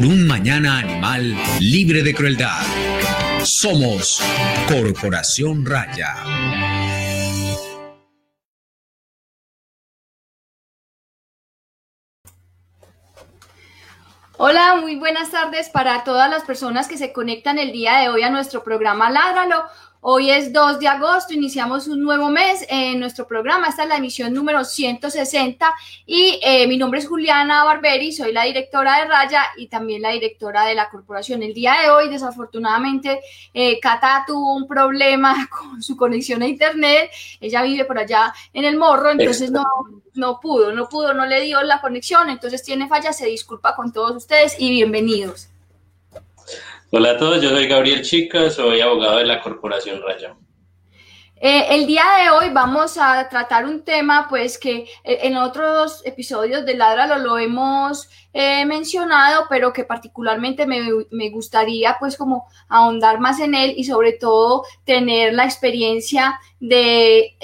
por un mañana animal libre de crueldad. Somos Corporación Raya. Hola, muy buenas tardes para todas las personas que se conectan el día de hoy a nuestro programa Ládralo. Hoy es 2 de agosto, iniciamos un nuevo mes en nuestro programa. Esta es la emisión número 160 y eh, mi nombre es Juliana Barberi, soy la directora de Raya y también la directora de la corporación. El día de hoy, desafortunadamente, eh, Cata tuvo un problema con su conexión a internet. Ella vive por allá en el morro, entonces no, no pudo, no pudo, no le dio la conexión, entonces tiene falla, se disculpa con todos ustedes y bienvenidos. Hola a todos, yo soy Gabriel Chica, soy abogado de la Corporación Raya. Eh, el día de hoy vamos a tratar un tema, pues que eh, en otros episodios de Ladra lo hemos eh, mencionado, pero que particularmente me, gustaría pues como ahondar más en él y sobre todo tener la experiencia de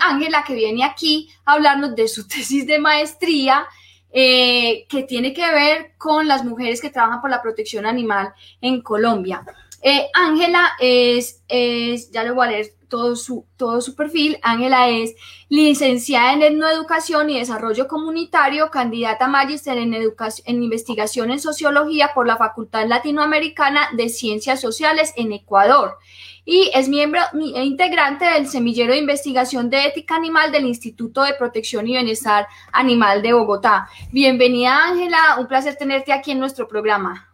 Ángela que viene aquí a hablarnos de su tesis de maestría eh, que tiene que ver con las mujeres que trabajan por la protección animal en Colombia. Eh, Ángela es, es, ya le voy a leer todo su, todo su perfil. Ángela es licenciada en Etnoeducación y Desarrollo Comunitario, candidata a magíster en, en Investigación en Sociología por la Facultad Latinoamericana de Ciencias Sociales en Ecuador y es miembro e integrante del Semillero de Investigación de Ética Animal del Instituto de Protección y Bienestar Animal de Bogotá. Bienvenida Ángela, un placer tenerte aquí en nuestro programa.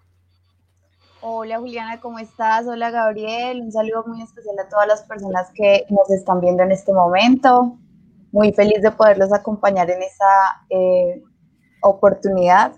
Hola Juliana, ¿cómo estás? Hola Gabriel, un saludo muy especial a todas las personas que nos están viendo en este momento. Muy feliz de poderlos acompañar en esta eh, oportunidad.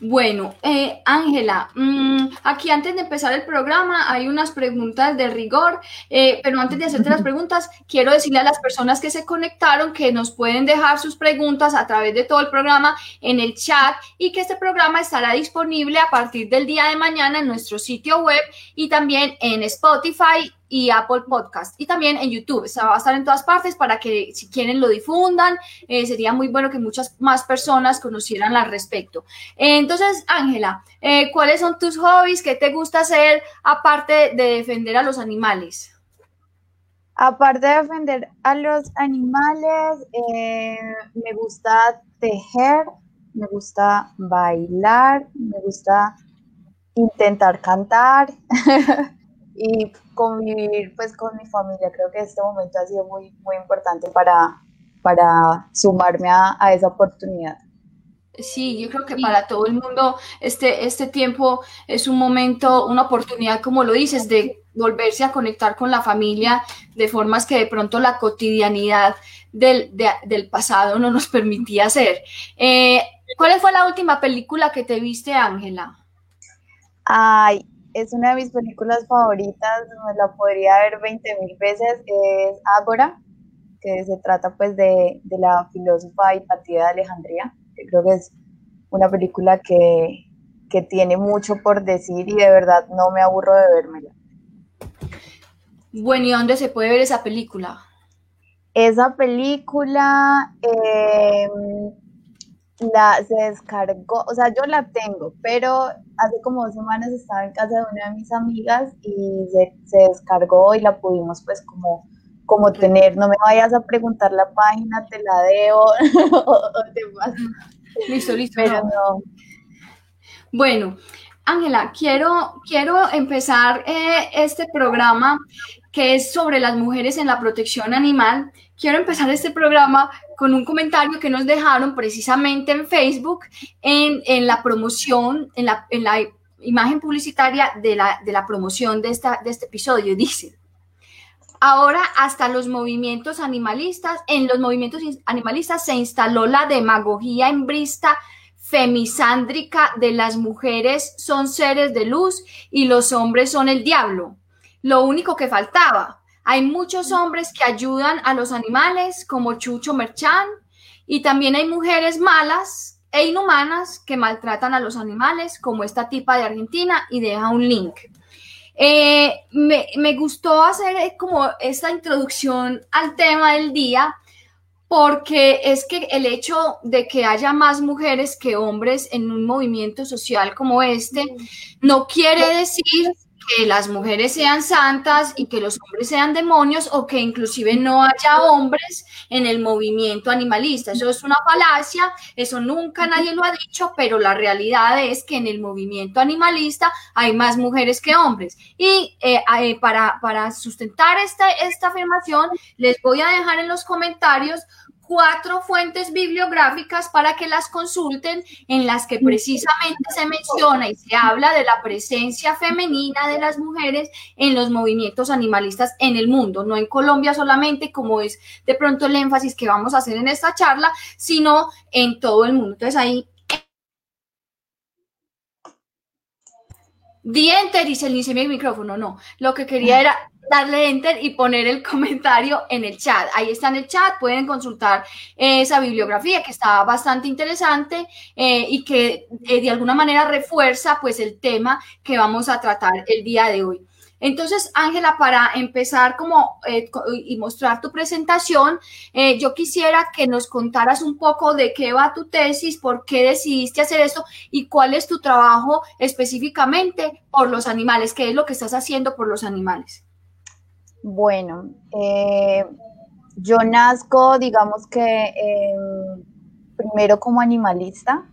Bueno, eh, Ángela, mm, aquí antes de empezar el programa hay unas preguntas de rigor, eh, pero antes de hacerte las preguntas, quiero decirle a las personas que se conectaron que nos pueden dejar sus preguntas a través de todo el programa en el chat y que este programa estará disponible a partir del día de mañana en nuestro sitio web y también en Spotify y Apple Podcast y también en YouTube. O va a estar en todas partes para que si quieren lo difundan. Eh, sería muy bueno que muchas más personas conocieran al respecto. entonces, Ángela, eh, ¿cuáles son tus hobbies? ¿Qué te gusta hacer aparte de defender a los animales? Aparte de defender a los animales, eh, me gusta tejer, me gusta bailar, me gusta intentar cantar. y convivir pues con mi familia. Creo que este momento ha sido muy, muy importante para, para sumarme a, a esa oportunidad. Sí, yo creo que para todo el mundo este, este tiempo es un momento, una oportunidad, como lo dices, de volverse a conectar con la familia de formas que de pronto la cotidianidad del, del pasado no nos permitía hacer. Eh, ¿Cuál fue la última película que te viste, Ángela? Ay, es una de mis películas favoritas, me la podría ver 20 mil veces, es Ágora, que se trata pues de, la filósofa Hipatía de Alejandría, que creo que es una película que, tiene mucho por decir y de verdad no me aburro de vermela. Bueno, ¿y dónde se puede ver esa película? Esa película, eh, la, se descargó, o sea, yo la tengo, pero hace como dos semanas estaba en casa de una de mis amigas y se, descargó y la pudimos pues como, como tener, no me vayas a preguntar la página, te la debo Listo, listo. Pero no. Bueno, Ángela, quiero, quiero empezar eh, este programa que es sobre las mujeres en la protección animal. Quiero empezar este programa con un comentario que nos dejaron precisamente en Facebook en, la promoción, en la, en la, imagen publicitaria de la, de la promoción de, esta, de este episodio. Dice, ahora hasta los movimientos animalistas, en los movimientos animalistas se instaló la demagogia embrista femisándrica de las mujeres son seres de luz y los hombres son el diablo. Lo único que faltaba, hay muchos hombres que ayudan a los animales, como Chucho Merchán, y también hay mujeres malas e inhumanas que maltratan a los animales, como esta tipa de Argentina, y deja un link. Eh, me, me, gustó hacer como esta introducción al tema del día, porque es que el hecho de que haya más mujeres que hombres en un movimiento social como este no quiere decir que las mujeres sean santas y que los hombres sean demonios o que inclusive no haya hombres en el movimiento animalista. Eso es una falacia, eso nunca nadie lo ha dicho, pero la realidad es que en el movimiento animalista hay más mujeres que hombres. Y eh, eh, para, para sustentar esta, esta afirmación, les voy a dejar en los comentarios cuatro fuentes bibliográficas para que las consulten en las que precisamente se menciona y se habla de la presencia femenina de las mujeres en los movimientos animalistas en el mundo, no en Colombia solamente, como es de pronto el énfasis que vamos a hacer en esta charla, sino en todo el mundo. Entonces ahí Di enter y se le mi micrófono, no. Lo que quería era darle enter y poner el comentario en el chat. Ahí está en el chat, pueden consultar esa bibliografía que está bastante interesante eh, y que eh, de alguna manera refuerza pues el tema que vamos a tratar el día de hoy. Entonces, Ángela, para empezar como eh, y mostrar tu presentación, eh, yo quisiera que nos contaras un poco de qué va tu tesis, por qué decidiste hacer esto y cuál es tu trabajo específicamente por los animales, qué es lo que estás haciendo por los animales. Bueno, eh, yo nazco, digamos que primero como animalista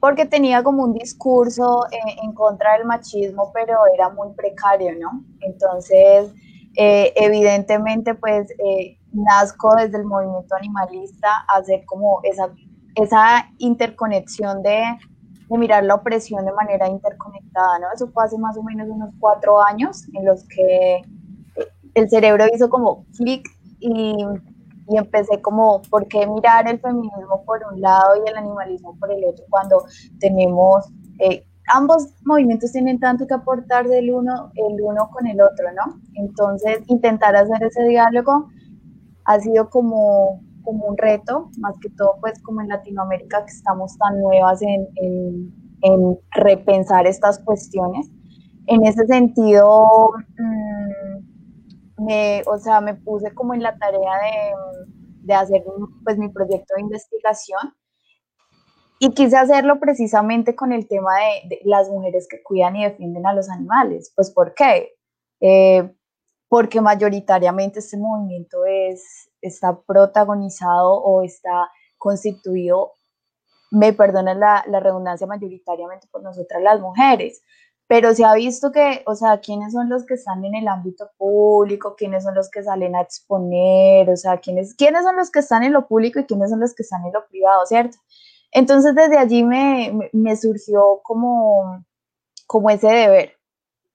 porque tenía como un discurso eh, en contra del machismo, pero era muy precario, ¿no? Entonces, eh, evidentemente, pues, eh, nazco desde el movimiento animalista a hacer como esa, esa interconexión de, de mirar la opresión de manera interconectada, ¿no? Eso fue hace más o menos unos cuatro años en los que el cerebro hizo como clic y y empecé como, ¿por qué mirar el feminismo por un lado y el animalismo por el otro cuando tenemos, eh, ambos movimientos tienen tanto que aportar del uno, el uno con el otro, ¿no? Entonces, intentar hacer ese diálogo ha sido como, como un reto, más que todo pues como en Latinoamérica que estamos tan nuevas en, en, en repensar estas cuestiones. En ese sentido, mmm, me, o sea, me puse como en la tarea de, de hacer pues mi proyecto de investigación y quise hacerlo precisamente con el tema de, las mujeres que cuidan y defienden a los animales. Pues ¿por qué? Eh, porque mayoritariamente este movimiento es, está protagonizado o está constituido, me perdonen la, la redundancia, mayoritariamente por nosotras las mujeres pero se ha visto que, o sea, quiénes son los que están en el ámbito público, quiénes son los que salen a exponer, o sea, quiénes, quiénes son los que están en lo público y quiénes son los que están en lo privado, ¿cierto? Entonces desde allí me, me surgió como, como ese deber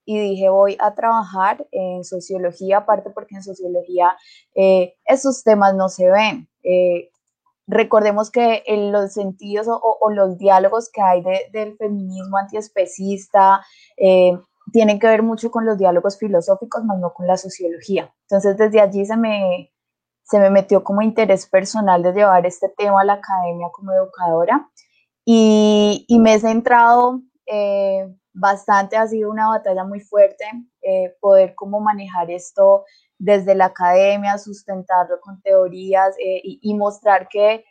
y dije voy a trabajar en sociología, aparte porque en sociología eh, esos temas no se ven. Eh, recordemos que en los sentidos o, los diálogos que hay del feminismo antiespecista eh, tienen que ver mucho con los diálogos filosóficos, más no con la sociología. Entonces, desde allí se me, se me metió como interés personal de llevar este tema a la academia como educadora y, y me he centrado eh, bastante, ha sido una batalla muy fuerte eh, poder cómo manejar esto desde la academia, sustentarlo con teorías eh, y, mostrar que,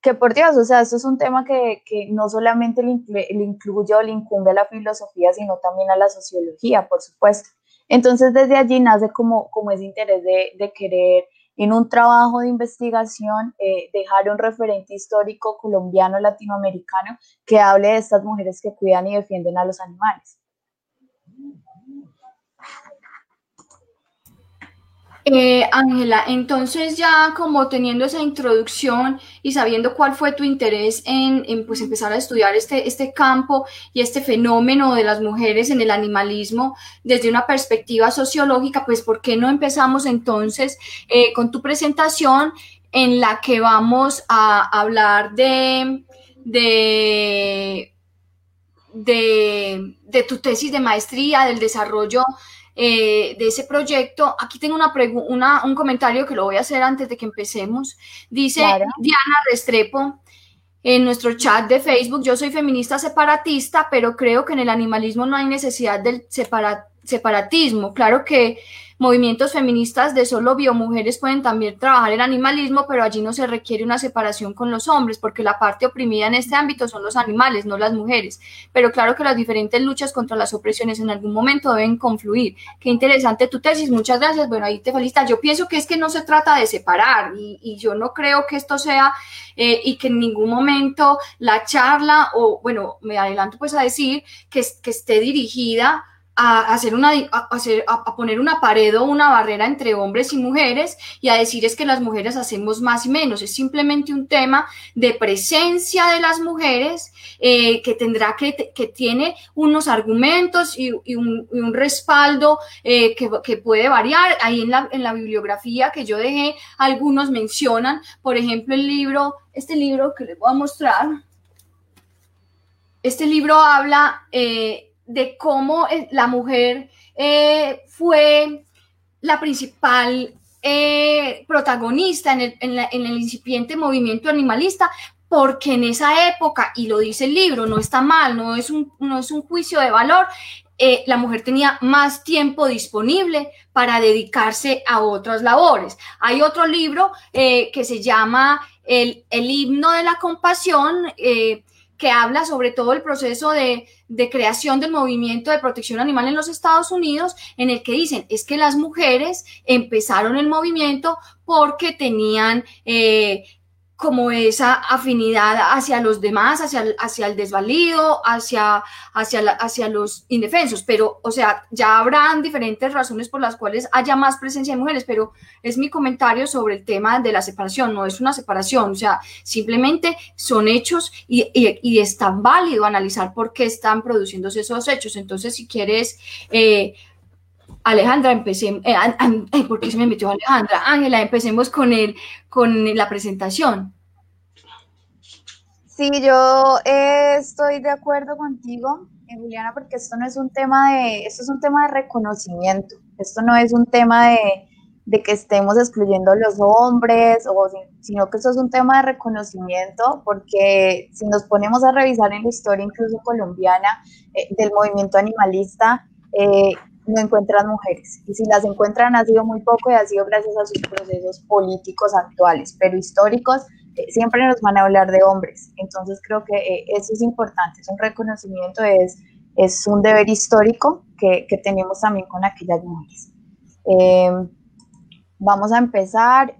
que, por Dios, o sea, esto es un tema que, que no solamente le, le, incluye o le incumbe a la filosofía, sino también a la sociología, por supuesto. Entonces, desde allí nace como, como ese interés de, de querer en un trabajo de investigación eh, dejar un referente histórico colombiano, latinoamericano, que hable de estas mujeres que cuidan y defienden a los animales. Eh, Ángela, entonces ya como teniendo esa introducción y sabiendo cuál fue tu interés en, pues empezar a estudiar este, este campo y este fenómeno de las mujeres en el animalismo desde una perspectiva sociológica, pues ¿por qué no empezamos entonces eh, con tu presentación en la que vamos a hablar de, de, de, de tu tesis de maestría, del desarrollo eh, de ese proyecto. Aquí tengo una, una, un comentario que lo voy a hacer antes de que empecemos. Dice Diana Restrepo en nuestro chat de Facebook, yo soy feminista separatista, pero creo que en el animalismo no hay necesidad del separatismo. Claro que movimientos feministas de solo biomujeres pueden también trabajar el animalismo, pero allí no se requiere una separación con los hombres, porque la parte oprimida en este ámbito son los animales, no las mujeres. Pero claro que las diferentes luchas contra las opresiones en algún momento deben confluir. Qué interesante tu tesis, muchas gracias. Bueno, ahí te felicito. Yo pienso que es que no se trata de separar y, yo no creo que esto sea eh, y que en ningún momento la charla o, bueno, me adelanto pues a decir que, que esté dirigida a, hacer una, a, poner una pared o una barrera entre hombres y mujeres y a decir es que las mujeres hacemos más y menos. Es simplemente un tema de presencia de las mujeres eh, que tendrá que, que tiene unos argumentos y, un, un, respaldo eh, que, que, puede variar. Ahí en la, en la bibliografía que yo dejé, algunos mencionan, por ejemplo, el libro, este libro que les voy a mostrar. Este libro habla eh, de cómo eh, la mujer eh, fue la principal eh, protagonista en el, en, el, incipiente movimiento animalista, porque en esa época, y lo dice el libro, no está mal, no es un, no es un juicio de valor, la mujer tenía más tiempo disponible para dedicarse a otras labores. Hay otro libro que se llama el, el, himno de la compasión, que habla sobre todo el proceso de, creación del movimiento de protección animal en los Estados Unidos, en el que dicen es que las mujeres empezaron el movimiento porque tenían eh, como esa afinidad hacia los demás, hacia, hacia el desvalido, hacia, hacia, hacia los indefensos. Pero, o sea, ya habrán diferentes razones por las cuales haya más presencia de mujeres, pero es mi comentario sobre el tema de la separación. No es una separación, o sea, simplemente son hechos y, y, es tan válido analizar por qué están produciéndose esos hechos. Entonces, si quieres... Eh, Alejandra, empecemos, eh, ¿por qué se me metió Alejandra? Ángela, empecemos con, el, con la presentación. Sí, yo eh, estoy de acuerdo contigo, eh, Juliana, porque esto no es un tema de, esto es un tema de reconocimiento, esto no es un tema de, de que estemos excluyendo a los hombres, o, sino que esto es un tema de reconocimiento, porque si nos ponemos a revisar en la historia incluso colombiana del movimiento animalista, eh, no encuentran mujeres. Y si las encuentran ha sido muy poco y ha sido gracias a sus procesos políticos actuales, pero históricos eh, siempre nos van a hablar de hombres. Entonces creo que eh, eso es importante, es un reconocimiento, es, es un deber histórico que, que tenemos también con aquellas mujeres. Em, vamos a empezar.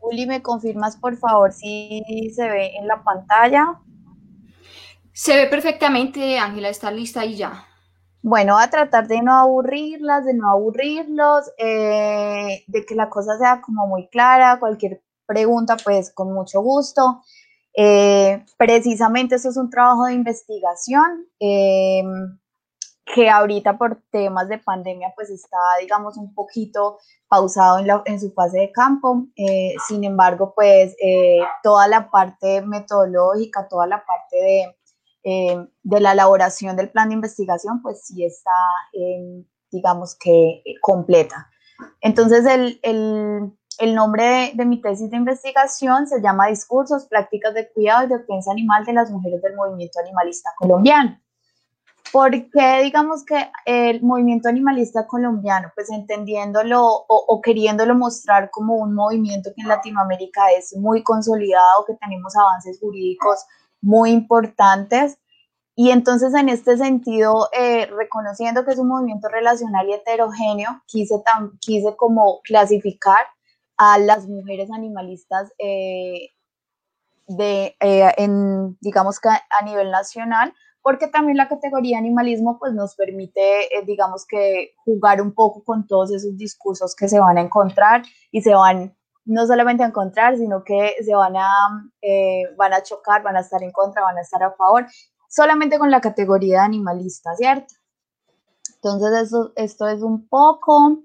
Juli, ¿me confirmas por favor si se ve en la pantalla? Se ve perfectamente, Ángela, está lista y ya bueno, a tratar de no aburrirlas, de no aburrirlos, eh, de que la cosa sea como muy clara, cualquier pregunta, pues con mucho gusto. Eh, precisamente eso es un trabajo de investigación eh, que ahorita por temas de pandemia pues está, digamos, un poquito pausado en, en su fase de campo. sin embargo, pues toda la parte metodológica, toda la parte de eh, de la elaboración del plan de investigación, pues sí está, digamos que, eh, completa. Entonces, el, el, el nombre de, mi tesis de investigación se llama Discursos, Prácticas de Cuidado y Defensa Animal de las Mujeres del Movimiento Animalista Colombiano. ¿Por qué digamos que el movimiento animalista colombiano, pues entendiéndolo o, queriéndolo mostrar como un movimiento que en Latinoamérica es muy consolidado, que tenemos avances jurídicos muy importantes. Y entonces en este sentido, eh, reconociendo que es un movimiento relacional y heterogéneo, quise, quise como clasificar a las mujeres animalistas eh, de, eh, en, digamos que a nivel nacional, porque también la categoría animalismo pues nos permite, digamos que jugar un poco con todos esos discursos que se van a encontrar y se van no solamente a encontrar, sino que se van a, eh, van a chocar, van a estar en contra, van a estar a favor, solamente con la categoría animalista, ¿cierto? Entonces, esto, esto es un poco,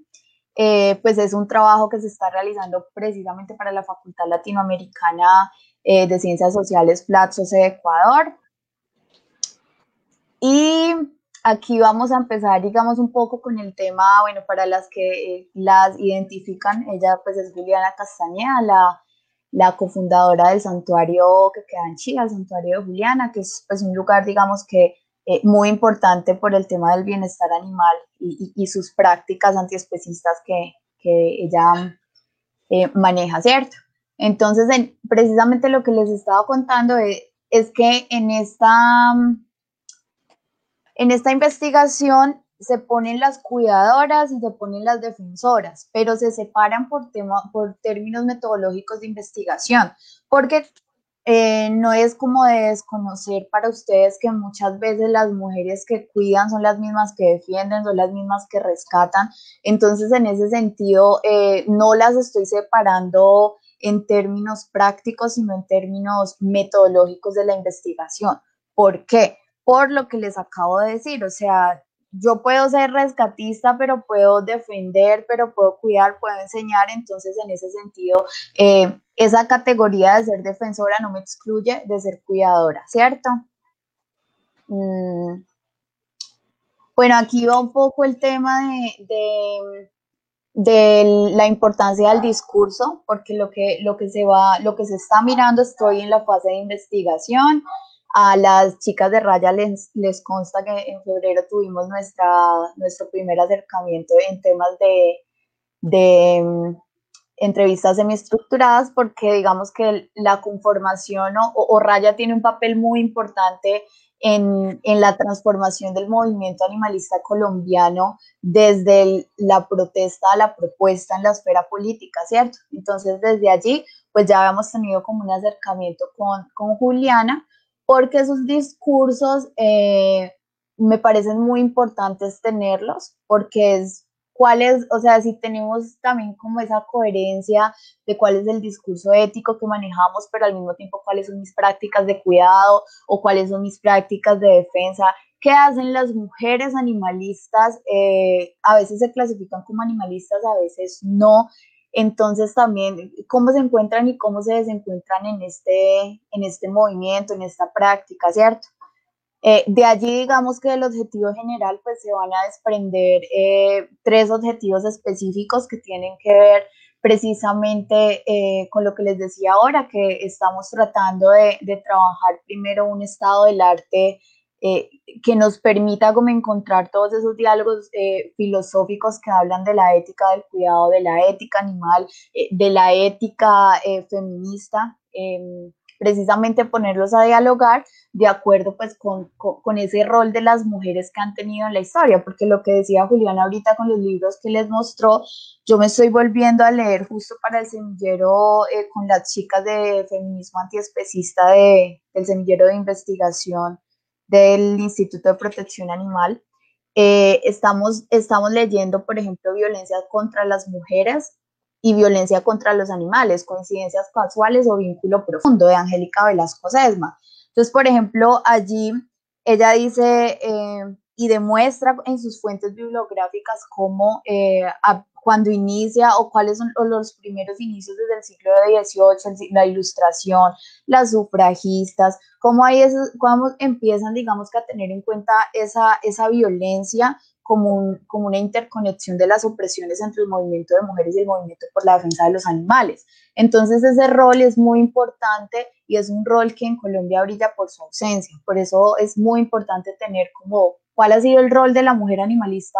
eh, pues es un trabajo que se está realizando precisamente para la Facultad Latinoamericana eh, de Ciencias Sociales Platsos de Ecuador. Y Aquí vamos a empezar, digamos, un poco con el tema, bueno, para las que eh, las identifican, ella pues es Juliana Castañeda, la, la cofundadora del santuario que queda en Chile, el santuario de Juliana, que es pues un lugar, digamos, que eh, muy importante por el tema del bienestar animal y, sus prácticas antiespecistas que, que ella eh, maneja, ¿cierto? Entonces, precisamente lo que les estaba contando es, es que en esta, en esta investigación se ponen las cuidadoras y se ponen las defensoras, pero se separan por, tema, por términos metodológicos de investigación, porque eh, no es como de desconocer para ustedes que muchas veces las mujeres que cuidan son las mismas que defienden, son las mismas que rescatan. Entonces, en ese sentido, eh, no las estoy separando en términos prácticos, sino en términos metodológicos de la investigación. ¿Por qué? Por lo que les acabo de decir, o sea, yo puedo ser rescatista, pero puedo defender, pero puedo cuidar, puedo enseñar. Entonces, en ese sentido, eh, esa categoría de ser defensora no me excluye de ser cuidadora, ¿cierto? Mm. Bueno, aquí va un poco el tema de, de, la importancia del discurso, porque lo que, lo que se va, lo que se está mirando, estoy en la fase de investigación, a las chicas de Raya les, les consta que en febrero tuvimos nuestra, nuestro primer acercamiento en temas de, de mm, entrevistas semiestructuradas porque digamos que la conformación o, Raya tiene un papel muy importante en, en, la transformación del movimiento animalista colombiano desde la protesta a la propuesta en la esfera política, ¿cierto? Entonces desde allí pues ya habíamos tenido como un acercamiento con, con Juliana porque esos discursos eh, me parecen muy importantes tenerlos, porque es cuál es, o sea, si tenemos también como esa coherencia de cuál es el discurso ético que manejamos, pero al mismo tiempo cuáles son mis prácticas de cuidado o cuáles son mis prácticas de defensa, qué hacen las mujeres animalistas, eh, a veces se clasifican como animalistas, a veces no, entonces también cómo se encuentran y cómo se desencuentran en este, en este movimiento, en esta práctica, ¿cierto? Eh, de allí digamos que del objetivo general pues se van a desprender eh, tres objetivos específicos que tienen que ver precisamente eh, con lo que les decía ahora, que estamos tratando de, de trabajar primero un estado del arte eh, que nos permita como encontrar todos esos diálogos eh, filosóficos que hablan de la ética del cuidado, de la ética animal, eh, de la ética feminista, em, precisamente ponerlos a dialogar de acuerdo pues con, con, ese rol de las mujeres que han tenido en la historia, porque lo que decía Juliana ahorita con los libros que les mostró, yo me estoy volviendo a leer justo para el semillero con las chicas de feminismo antiespecista de, del semillero de investigación del Instituto de Protección Animal. Eh, estamos, estamos leyendo, por ejemplo, violencia contra las mujeres y violencia contra los animales, coincidencias casuales o vínculo profundo de Angélica Velasco Sesma. Entonces, por ejemplo, allí ella dice eh, y demuestra en sus fuentes bibliográficas cómo eh, cuando inicia o cuáles son los primeros inicios desde el siglo XVIII, la ilustración, las sufragistas, cómo, hay esos, cómo empiezan, digamos, que a tener en cuenta esa, esa violencia como, como una interconexión de las opresiones entre el movimiento de mujeres y el movimiento por la defensa de los animales. Entonces ese rol es muy importante y es un rol que en Colombia brilla por su ausencia. Por eso es muy importante tener como cuál ha sido el rol de la mujer animalista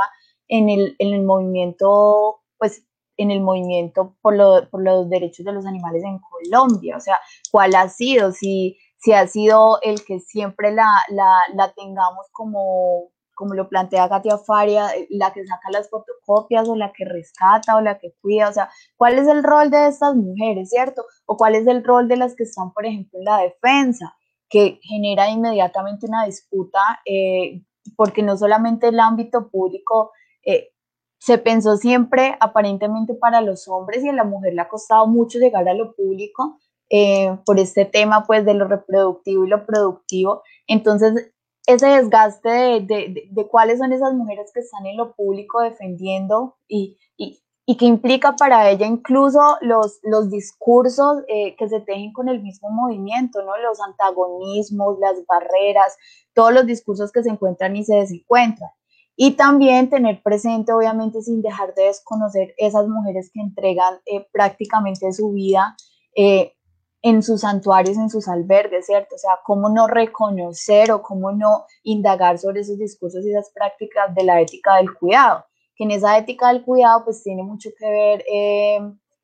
en el, en el movimiento, pues en el movimiento por, por, los derechos de los animales en Colombia, o sea, cuál ha sido, si, si ha sido el que siempre la, la, la tengamos como, como lo plantea Katia Faria, la que saca las fotocopias o la que rescata o la que cuida, o sea, cuál es el rol de estas mujeres, ¿cierto? O cuál es el rol de las que están, por ejemplo, en la defensa, que genera inmediatamente una disputa, eh, porque no solamente el ámbito público eh, se pensó siempre aparentemente para los hombres y a la mujer le ha costado mucho llegar a lo público eh, por este tema pues de lo reproductivo y lo productivo. Entonces, ese desgaste de, de, cuáles son esas mujeres que están en lo público defendiendo y, y, y que implica para ella incluso los, los discursos eh, que se tejen con el mismo movimiento, ¿no? los antagonismos, las barreras, todos los discursos que se encuentran y se desencuentran. Y también tener presente, obviamente, sin dejar de desconocer esas mujeres que entregan eh, prácticamente su vida eh, en sus santuarios, en sus albergues, ¿cierto? O sea, cómo no reconocer o cómo no indagar sobre esos discursos y esas prácticas de la ética del cuidado, que en esa ética del cuidado pues tiene mucho que ver eh,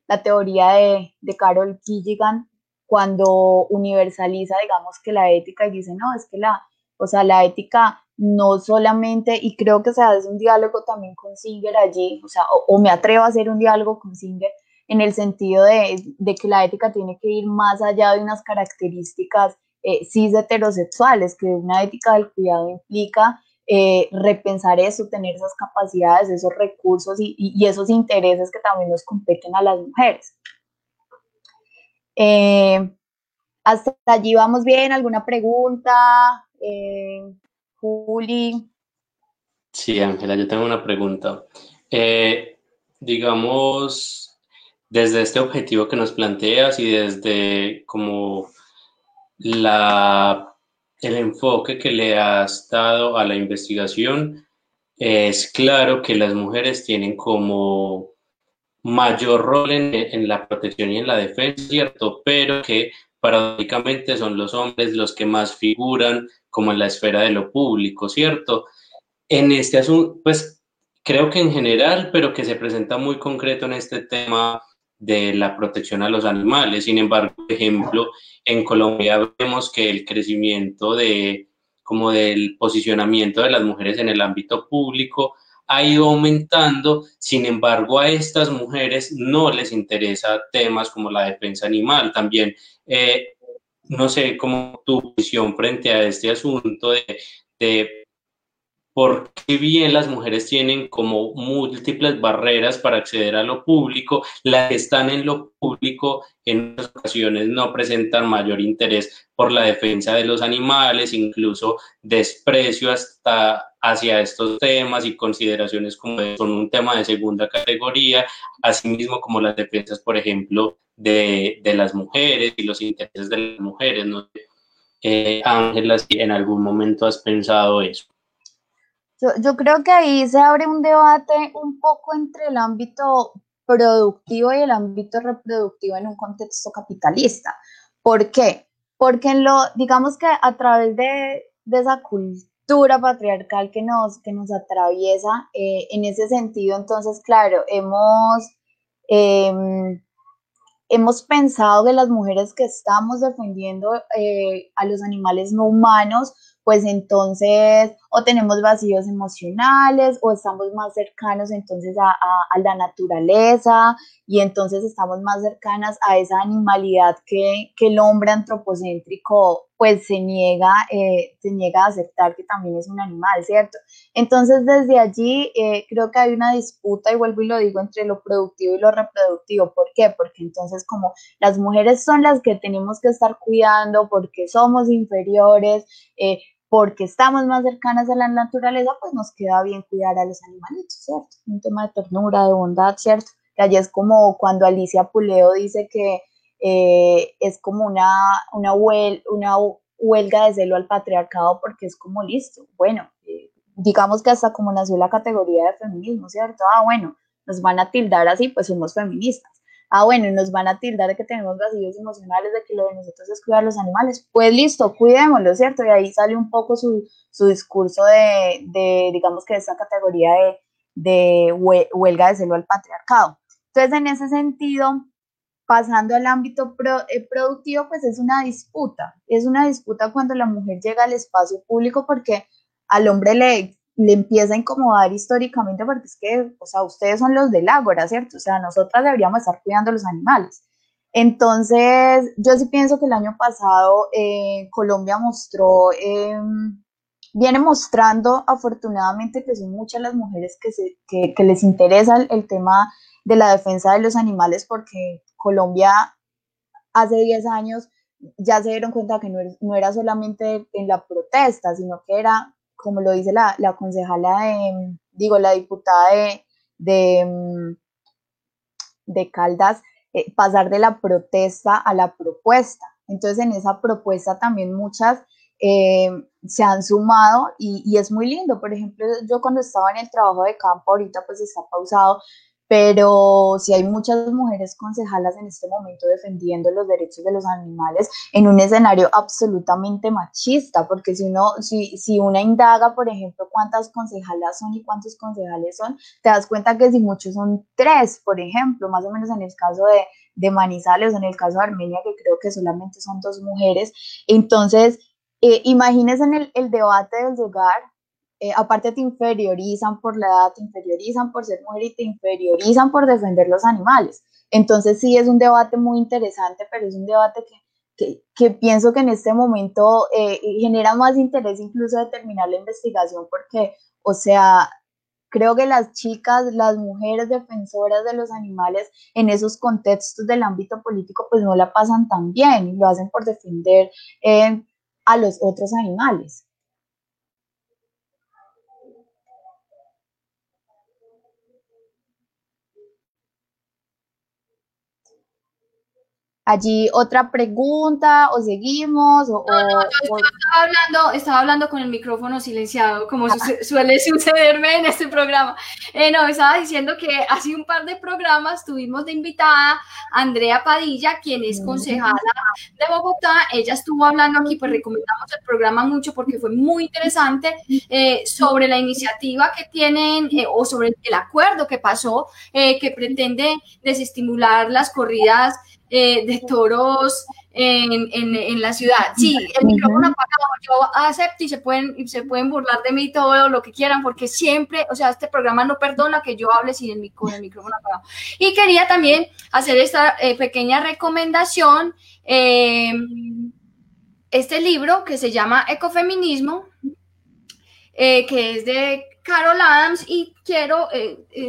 la teoría de, de Carol Gilligan cuando universaliza, digamos, que la ética y dice, no, es que la, o sea, la ética no solamente, y creo que se hace un diálogo también con Singer allí, o sea, o, me atrevo a hacer un diálogo con Singer en el sentido de, que la ética tiene que ir más allá de unas características eh, cis heterosexuales, que una ética del cuidado implica eh, repensar eso, tener esas capacidades, esos recursos y, esos intereses que también nos competen a las mujeres. Eh, hasta allí vamos bien, ¿alguna pregunta? Eh, Juli. Sí, Ángela, yo tengo una pregunta. digamos, desde este objetivo que nos planteas y desde como la, el enfoque que le has dado a la investigación, es claro que las mujeres tienen como mayor rol en, en, la protección y en la defensa, ¿cierto? Pero que paradójicamente son los hombres los que más figuran como en la esfera de lo público, ¿cierto? En este asunto, pues creo que en general, pero que se presenta muy concreto en este tema de la protección a los animales. Sin embargo, por ejemplo, en Colombia vemos que el crecimiento de como del posicionamiento de las mujeres en el ámbito público ha ido aumentando, sin embargo a estas mujeres no les interesa temas como la defensa animal. También, eh, no sé, cómo tu visión frente a este asunto de, de porque bien las mujeres tienen como múltiples barreras para acceder a lo público, las que están en lo público en ocasiones no presentan mayor interés por la defensa de los animales, incluso desprecio hasta hacia estos temas y consideraciones como son un tema de segunda categoría, asimismo como las defensas, por ejemplo, de, de las mujeres y los intereses de las mujeres. ¿no? Eh, Ángela, si en algún momento has pensado eso. Yo, creo que ahí se abre un debate un poco entre el ámbito productivo y el ámbito reproductivo en un contexto capitalista. ¿Por qué? Porque en lo, digamos que a través de, esa cultura patriarcal que nos, que nos atraviesa, eh, en ese sentido, entonces, claro, hemos, em, hemos pensado que las mujeres que estamos defendiendo eh, a los animales no humanos, pues entonces o tenemos vacíos emocionales o estamos más cercanos entonces a, la naturaleza y entonces estamos más cercanas a esa animalidad que, el hombre antropocéntrico pues se niega, eh, se niega a aceptar que también es un animal, ¿cierto? Entonces desde allí eh, creo que hay una disputa y vuelvo y lo digo entre lo productivo y lo reproductivo. ¿Por qué? Porque entonces como las mujeres son las que tenemos que estar cuidando porque somos inferiores, eh, porque estamos más cercanas a la naturaleza, pues nos queda bien cuidar a los animalitos, ¿cierto? Un tema de ternura, de bondad, ¿cierto? Que allí es como cuando Alicia Puleo dice que eh, es como una, una, huelga de celo al patriarcado porque es como listo. Bueno, eh, digamos que hasta como nació la categoría de feminismo, ¿cierto? Ah, bueno, nos van a tildar así, pues somos feministas ah, bueno, nos van a tildar de que tenemos vacíos emocionales, de que lo de nosotros es cuidar los animales, pues listo, cuidémoslo, ¿cierto? Y ahí sale un poco su, discurso de, de, digamos que esa categoría de, huelga de celo al patriarcado. Entonces, en ese sentido, pasando al ámbito eh, productivo, pues es una disputa. Es una disputa cuando la mujer llega al espacio público porque al hombre le le empieza a incomodar históricamente porque es que, o sea, ustedes son los del ágora, ¿cierto? O sea, nosotras deberíamos estar cuidando los animales. Entonces, yo sí pienso que el año pasado eh, Colombia mostró, em, viene mostrando afortunadamente que son muchas las mujeres que, se, que, les interesa el, tema de la defensa de los animales porque Colombia hace 10 años ya se dieron cuenta que no, no era solamente en la protesta, sino que era como lo dice la, la concejala de, digo, la diputada de, de, de Caldas, eh, pasar de la protesta a la propuesta. Entonces, en esa propuesta también muchas eh, se han sumado y, y, es muy lindo. Por ejemplo, yo cuando estaba en el trabajo de campo, ahorita pues está pausado, pero si hay muchas mujeres concejalas en este momento defendiendo los derechos de los animales en un escenario absolutamente machista, porque si uno, si, si una indaga, por ejemplo, cuántas concejalas son y cuántos concejales son, te das cuenta que si muchos son tres, por ejemplo, más o menos en el caso de, de Manizales, en el caso de Armenia, que creo que solamente son dos mujeres. Entonces, eh, imagínense en el, el debate del lugar eh, aparte te inferiorizan por la edad, te inferiorizan por ser mujer y te inferiorizan por defender los animales. Entonces sí es un debate muy interesante, pero es un debate que, que, pienso que en este momento eh, genera más interés incluso de terminar la investigación porque, o sea, creo que las chicas, las mujeres defensoras de los animales en esos contextos del ámbito político pues no la pasan tan bien y lo hacen por defender eh, a los otros animales. Allí otra pregunta o seguimos o, estaba hablando estaba hablando con el micrófono silenciado como suele sucederme en este programa. Eh, no estaba diciendo que hace un par de programas tuvimos de invitada a Andrea Padilla quien es concejala de Bogotá. Ella estuvo hablando aquí pues recomendamos el programa mucho porque fue muy interesante eh, sobre la iniciativa que tienen eh, o sobre el acuerdo que pasó que pretende desestimular las corridas eh, de toros en, en, la ciudad. Sí, el micrófono apagado, yo acepto y se pueden, se pueden burlar de mí todo lo que quieran, porque siempre, o sea, este programa no perdona que yo hable sin el, con el micrófono apagado. Y quería también hacer esta eh, pequeña recomendación. Em, este libro que se llama Ecofeminismo, eh, que es de Carol Adams, y quiero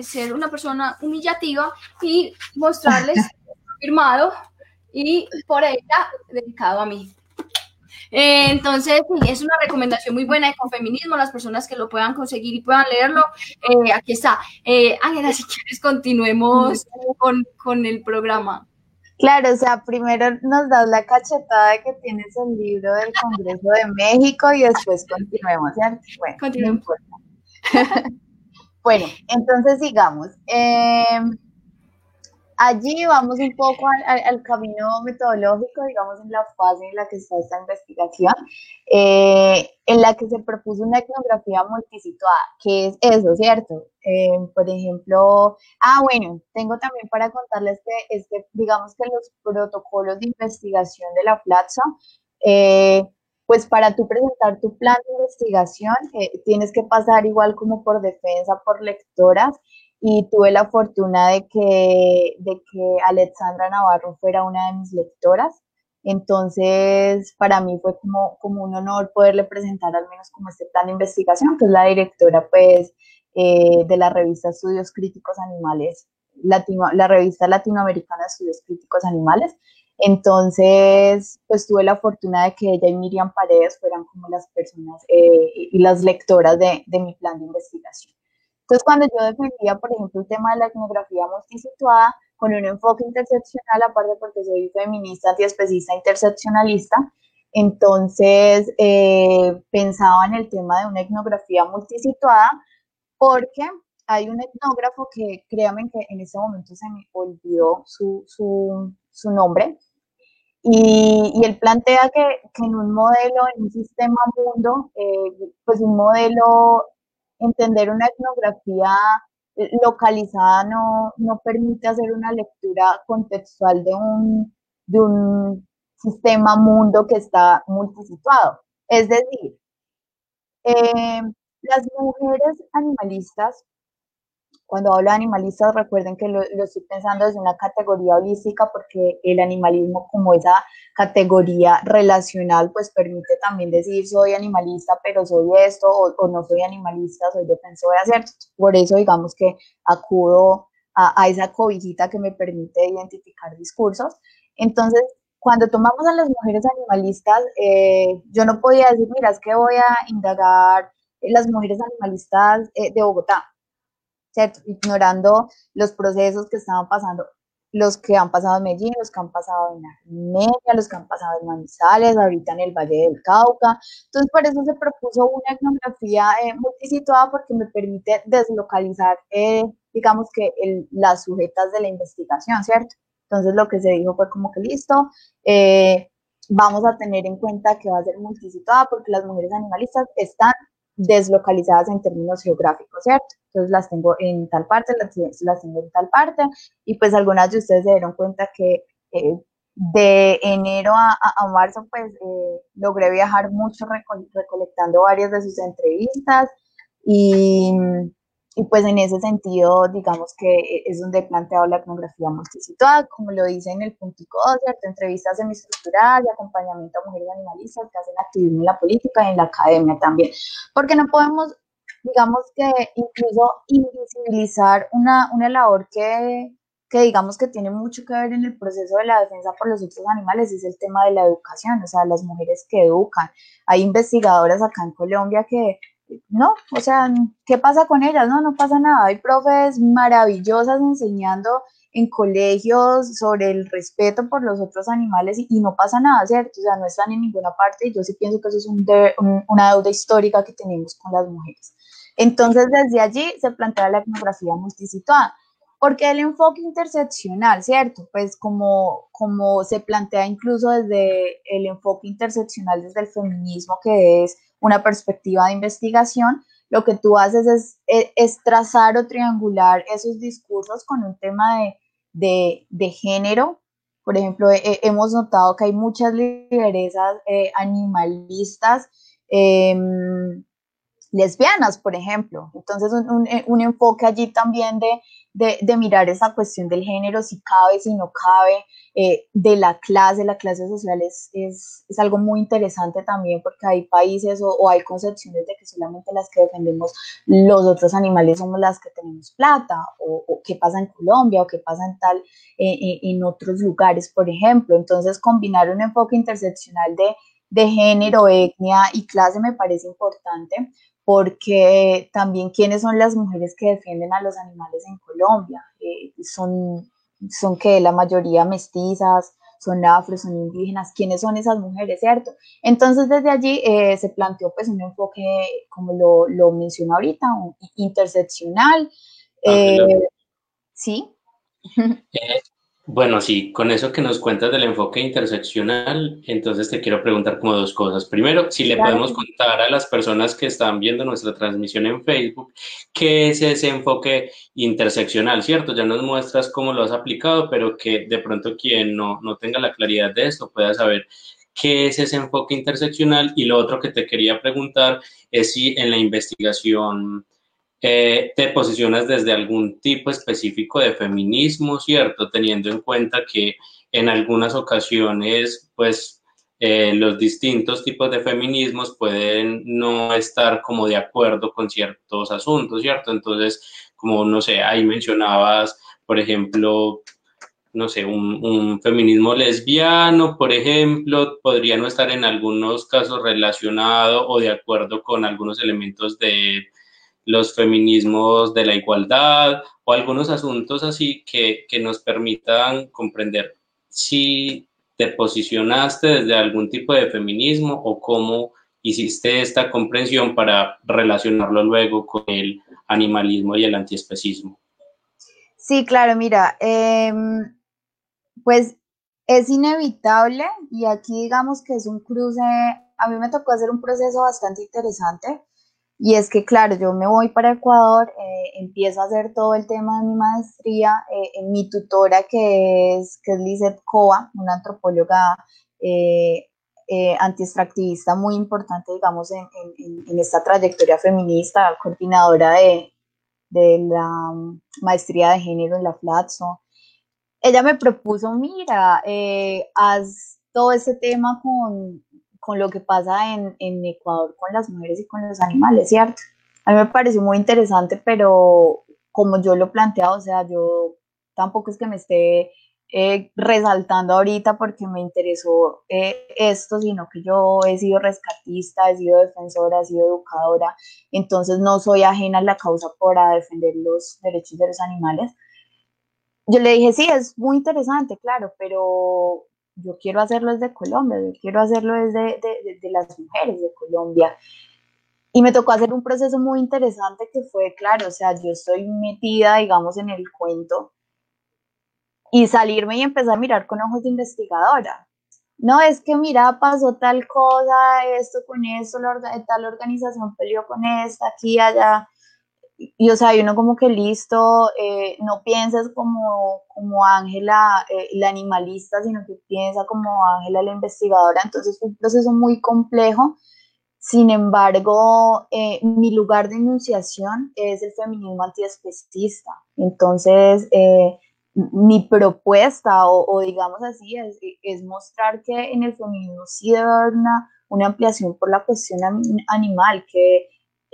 ser una persona humillativa y mostrarles firmado y por ella dedicado a mí. Eh, entonces, es una recomendación muy buena de feminismo las personas que lo puedan conseguir y puedan leerlo. Eh, aquí está. Eh, Ángela, si quieres, continuemos con, con, el programa. Claro, o sea, primero nos das la cachetada de que tienes el libro del Congreso de México y después continuemos, ¿cierto? Bueno, continuemos. bueno, entonces sigamos. Eh, allí vamos un poco al, camino metodológico, digamos, en la fase en la que está esta investigación, eh, en la que se propuso una etnografía multisituada, que es eso, ¿cierto? Eh, por ejemplo, ah, bueno, tengo también para contarles que, este, digamos que los protocolos de investigación de la plaza, eh, pues para tú presentar tu plan de investigación, tienes que pasar igual como por defensa, por lectoras, y tuve la fortuna de que, de que Alexandra Navarro fuera una de mis lectoras. Entonces, para mí fue como, como un honor poderle presentar al menos como este plan de investigación, que es la directora pues eh, de la revista Estudios Críticos Animales, Latino, la revista latinoamericana de Estudios Críticos Animales. Entonces, pues tuve la fortuna de que ella y Miriam Paredes fueran como las personas eh, y las lectoras de, de mi plan de investigación. Entonces, cuando yo defendía, por ejemplo, el tema de la etnografía multisituada, con un enfoque interseccional, aparte porque soy feminista, antiespecista, interseccionalista, entonces eh, pensaba en el tema de una etnografía multisituada, porque hay un etnógrafo que, créanme que en ese momento se me olvidó su, su, su nombre, y, y, él plantea que, que, en un modelo, en un sistema mundo, eh, pues un modelo entender una etnografía eh, localizada no, no permite hacer una lectura contextual de un, de un sistema mundo que está multisituado. Es decir, eh, las mujeres animalistas cuando hablo de animalistas, recuerden que lo, estoy pensando desde una categoría holística porque el animalismo como esa categoría relacional, pues permite también decir soy animalista, pero soy esto, o, no soy animalista, soy defensora, ¿cierto? Por eso digamos que acudo a, esa cobijita que me permite identificar discursos. Entonces, cuando tomamos a las mujeres animalistas, eh, yo no podía decir, mira, es que voy a indagar las mujeres animalistas eh, de Bogotá, Ignorando los procesos que estaban pasando los que han pasado en Medellín, los que han pasado en Armenia, los que han pasado en Manizales, ahorita en el Valle del Cauca. Entonces, por eso se propuso una etnografía eh, multisituada porque me permite deslocalizar, eh, digamos que las sujetas de la investigación, ¿cierto? Entonces, lo que se dijo fue como que listo, eh, vamos a tener en cuenta que va a ser multisituada porque las mujeres animalistas están deslocalizadas en términos geográficos, ¿cierto? Entonces las tengo en tal parte, las, las tengo en tal parte, y pues algunas de ustedes se dieron cuenta que eh, de enero a, a, marzo, pues eh, logré viajar mucho recolectando varias de sus entrevistas y y pues en ese sentido, digamos que e, es donde he planteado la etnografía multisituada, como lo dice en el puntico 2, ¿cierto? Entrevistas semiestructurales, acompañamiento a mujeres animalistas que hacen activismo en la política y en la academia también. Porque no podemos, digamos que incluso invisibilizar una, una labor que, que digamos que tiene mucho que ver en el proceso de la defensa por los otros animales, es el tema de la educación, o sea, las mujeres que educan. Hay investigadoras acá en Colombia que no, o sea, ¿qué pasa con ellas? No, no pasa nada. Hay profes maravillosas enseñando en colegios sobre el respeto por los otros animales y, no pasa nada, ¿cierto? O sea, no están en ninguna parte y yo sí pienso que eso es una deuda histórica que tenemos con las mujeres. Entonces, desde allí se plantea la etnografía multisituada. Porque el enfoque interseccional, ¿cierto? Pues como, como se plantea incluso desde el enfoque interseccional, desde el feminismo, que es una perspectiva de investigación, lo que tú haces es, es, trazar o triangular esos discursos con un tema de, de, de género. Por ejemplo, hemos notado que hay muchas lideresas eh, animalistas em, lesbianas, por ejemplo. Entonces, un, un, enfoque allí también de, de, mirar esa cuestión del género, si cabe, si no cabe, eh, de la clase, la clase social es, es, es, algo muy interesante también porque hay países o, hay concepciones de que solamente las que defendemos los otros animales somos las que tenemos plata, o, o qué pasa en Colombia, o qué pasa en tal, eh, eh en otros lugares, por ejemplo. Entonces, combinar un enfoque interseccional de, de género, etnia y clase me parece importante porque también quiénes son las mujeres que defienden a los animales en Colombia. Eh, son, son que la mayoría mestizas, son afro, son indígenas, quiénes son esas mujeres, ¿cierto? Entonces desde allí eh, se planteó pues un enfoque, como lo, lo mencionó ahorita, interseccional. Ah, eh, sí. Bueno, sí, con eso que nos cuentas del enfoque interseccional, entonces te quiero preguntar como dos cosas. Primero, si le podemos contar a las personas que están viendo nuestra transmisión en Facebook, qué es ese enfoque interseccional, ¿cierto? Ya nos muestras cómo lo has aplicado, pero que de pronto quien no, no tenga la claridad de esto pueda saber qué es ese enfoque interseccional. Y lo otro que te quería preguntar es si en la investigación eh, te posicionas desde algún tipo específico de feminismo, ¿cierto? Teniendo en cuenta que en algunas ocasiones, pues, eh, los distintos tipos de feminismos pueden no estar como de acuerdo con ciertos asuntos, ¿cierto? Entonces, como, no sé, ahí mencionabas, por ejemplo, no sé, un, un, feminismo lesbiano, por ejemplo, podría no estar en algunos casos relacionado o de acuerdo con algunos elementos de los feminismos de la igualdad o algunos asuntos así que, que nos permitan comprender si te posicionaste desde algún tipo de feminismo o cómo hiciste esta comprensión para relacionarlo luego con el animalismo y el antiespecismo. Sí, claro, mira, em, pues es inevitable y aquí digamos que es un cruce, a mí me tocó hacer un proceso bastante interesante y es que, claro, yo me voy para Ecuador, eh, empiezo a hacer todo el tema de mi maestría. Eh, en mi tutora, que es, que es Lizeth Coa, una antropóloga eh, anti-extractivista muy importante, digamos, en, en, en, esta trayectoria feminista, coordinadora de, de la maestría de género en la FLATSO. Ella me propuso, mira, haz todo ese tema con, con lo que pasa en, en, Ecuador con las mujeres y con los animales, ¿cierto? A mí me pareció muy interesante, pero como yo lo planteaba, o sea, yo tampoco es que me esté eh, resaltando ahorita porque me interesó eh, esto, sino que yo he sido rescatista, he sido defensora, he sido educadora, entonces no soy ajena a la causa para defender los derechos de los animales. yo le dije, sí, es muy interesante, claro, pero yo quiero hacerlo desde Colombia, yo quiero hacerlo desde de, las mujeres de Colombia. Y me tocó hacer un proceso muy interesante que fue, claro, o sea, yo estoy metida, digamos, en el cuento y salirme y empezar a mirar con ojos de investigadora. No, es que mira, pasó tal cosa, esto con esto, tal organización peleó con esta, aquí, allá y o sea, uno como que listo, eh, no piensas como, como Ángela, eh, la animalista, sino que piensa como Ángela, la investigadora. Entonces fue un proceso muy complejo. Sin embargo, eh, mi lugar de enunciación es el feminismo antiespecista. Entonces, mi propuesta, o, digamos así, es, es, mostrar que en el feminismo sí debe haber una, una ampliación por la cuestión animal, que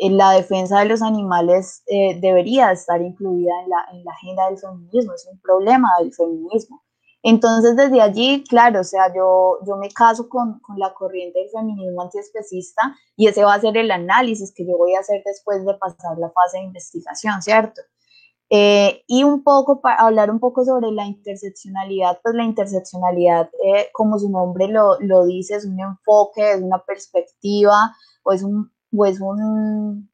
la defensa de los animales eh, debería estar incluida en la, en la, agenda del feminismo, es un problema del feminismo. Entonces, desde allí, claro, o sea, yo, yo me caso con, con la corriente del feminismo antiespecista y ese va a ser el análisis que yo voy a hacer después de pasar la fase de investigación, ¿cierto? Eh, y un poco, para hablar un poco sobre la interseccionalidad, pues la interseccionalidad, eh, como su nombre lo, lo dice, es un enfoque, es una perspectiva o es un o es un,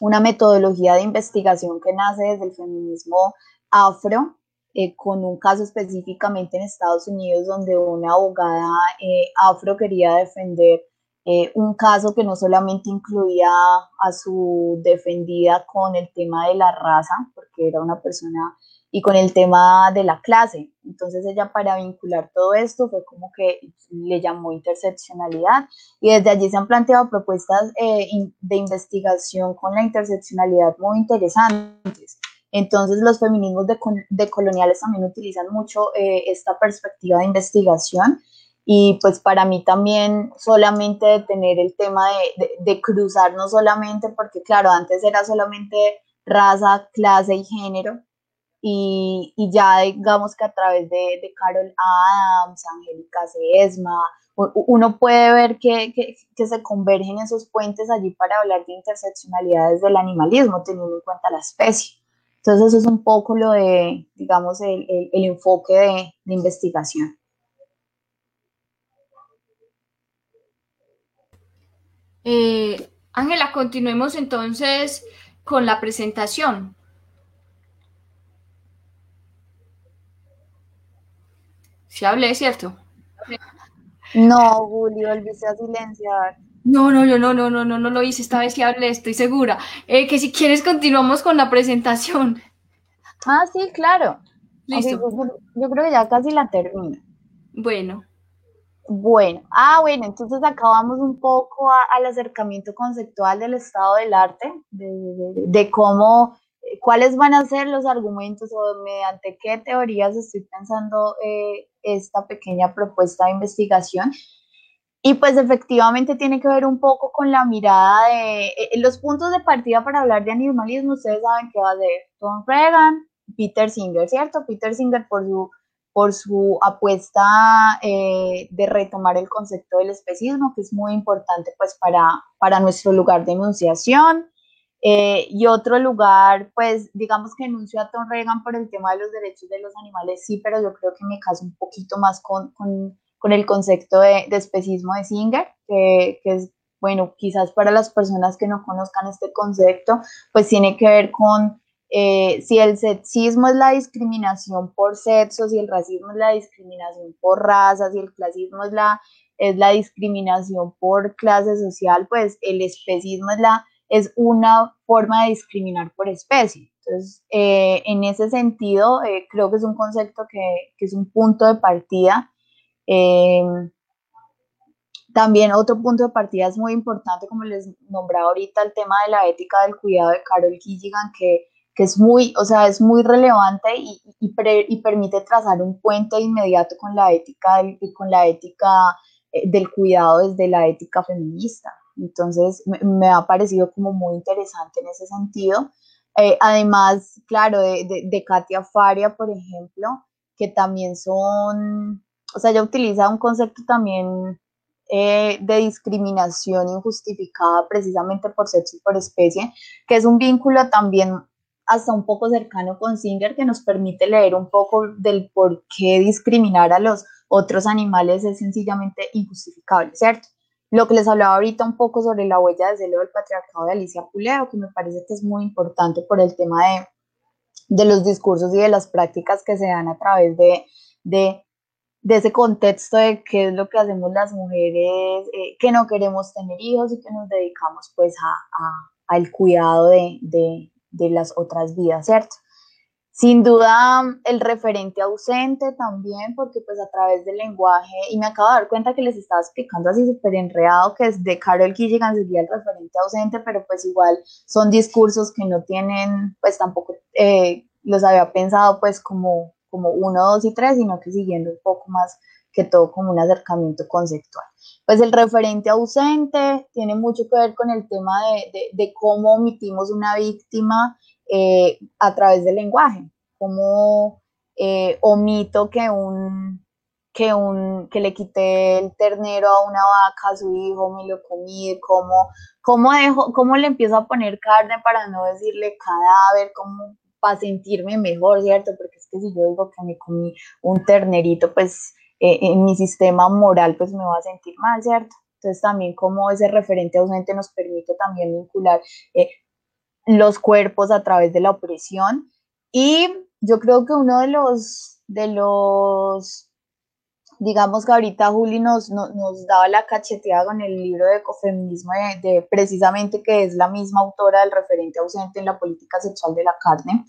una metodología de investigación que nace desde el feminismo afro, eh, con un caso específicamente en Estados Unidos donde una abogada eh, afro quería defender eh, un caso que no solamente incluía a su defendida con el tema de la raza, porque era una persona y con el tema de la clase. Entonces ella para vincular todo esto fue como que le llamó interseccionalidad y desde allí se han planteado propuestas eh, de investigación con la interseccionalidad muy interesantes. Entonces los feminismos de, coloniales también utilizan mucho eh, esta perspectiva de investigación y pues para mí también solamente tener el tema de, de cruzar no solamente porque claro, antes era solamente raza, clase y género, y, y, ya digamos que a través de, de Carol Adams, Angélica Sesma, uno puede ver que, que, que, se convergen esos puentes allí para hablar de interseccionalidades del animalismo, teniendo en cuenta la especie. Entonces eso es un poco lo de, digamos, el, el, enfoque de, de investigación. Eh, Ángela, continuemos entonces con la presentación. Si hablé, ¿cierto? No, Julio, volviste a silenciar. No, no, no, no, no, no, no, no lo hice. Esta vez sí hablé, estoy segura. Eh, que si quieres continuamos con la presentación. Ah, sí, claro. Listo. yo, creo que ya casi la termino. Bueno. Bueno, ah, bueno, entonces acabamos un poco al acercamiento conceptual del estado del arte, de cómo cuáles van a ser los argumentos o mediante qué teorías estoy pensando eh, esta pequeña propuesta de investigación. Y pues efectivamente tiene que ver un poco con la mirada de eh, los puntos de partida para hablar de animalismo. Ustedes saben que va a ser Tom Reagan, Peter Singer, ¿cierto? Peter Singer por su, por su apuesta eh, de retomar el concepto del especismo, que es muy importante pues para, para nuestro lugar de enunciación. Eh, y otro lugar, pues digamos que enunció a Tom Reagan por el tema de los derechos de los animales, sí, pero yo creo que me caso un poquito más con, con, con el concepto de, de, especismo de Singer, que, que, es, bueno, quizás para las personas que no conozcan este concepto, pues tiene que ver con eh, si el sexismo es la discriminación por sexo, si el racismo es la discriminación por raza, si el clasismo es la, es la discriminación por clase social, pues el especismo es la es una forma de discriminar por especie. Entonces, eh, en ese sentido, eh, creo que es un concepto que, que, es un punto de partida. Em, también otro punto de partida es muy importante, como les nombraba ahorita, el tema de la ética del cuidado de Carol Gilligan, que, que es muy, o sea, es muy relevante y, y, y, permite trazar un puente inmediato con la ética, del, con la ética eh, del cuidado desde la ética feminista. Entonces, me, ha parecido como muy interesante en ese sentido. Eh, además, claro, de, de, Katia Faria, por ejemplo, que también son, o sea, ella utiliza un concepto también eh, de discriminación injustificada precisamente por sexo y por especie, que es un vínculo también hasta un poco cercano con Singer que nos permite leer un poco del por qué discriminar a los otros animales es sencillamente injustificable, ¿cierto? Lo que les hablaba ahorita un poco sobre la huella de celo del patriarcado de Alicia Puleo, que me parece que es muy importante por el tema de, de los discursos y de las prácticas que se dan a través de, de, de ese contexto de qué es lo que hacemos las mujeres, eh, que no queremos tener hijos y que nos dedicamos pues a, a al cuidado de, de, de las otras vidas, ¿cierto? Sin duda, el referente ausente también, porque pues a través del lenguaje, y me acabo de dar cuenta que les estaba explicando así súper enredado, que es de Carol Gilligan sería el referente ausente, pero pues igual son discursos que no tienen, pues tampoco eh, los había pensado pues como, como uno, dos y tres, sino que siguiendo un poco más que todo como un acercamiento conceptual. Pues el referente ausente tiene mucho que ver con el tema de, de, cómo omitimos una víctima eh, a través del lenguaje, cómo eh, omito que un, que, un, que le quité el ternero a una vaca, a su hijo, me lo comí, cómo, cómo, dejo, cómo le empiezo a poner carne para no decirle cadáver, cómo para sentirme mejor, ¿cierto? Porque es que si yo digo que me comí un ternerito, pues eh, en mi sistema moral pues me va a sentir mal, ¿cierto? Entonces también como ese referente ausente nos permite también vincular los cuerpos a través de la opresión. Y yo creo que uno de los, de los digamos que ahorita Juli nos, nos, daba la cacheteada con el libro de ecofeminismo de, precisamente que es la misma autora del referente ausente en la política sexual de la carne.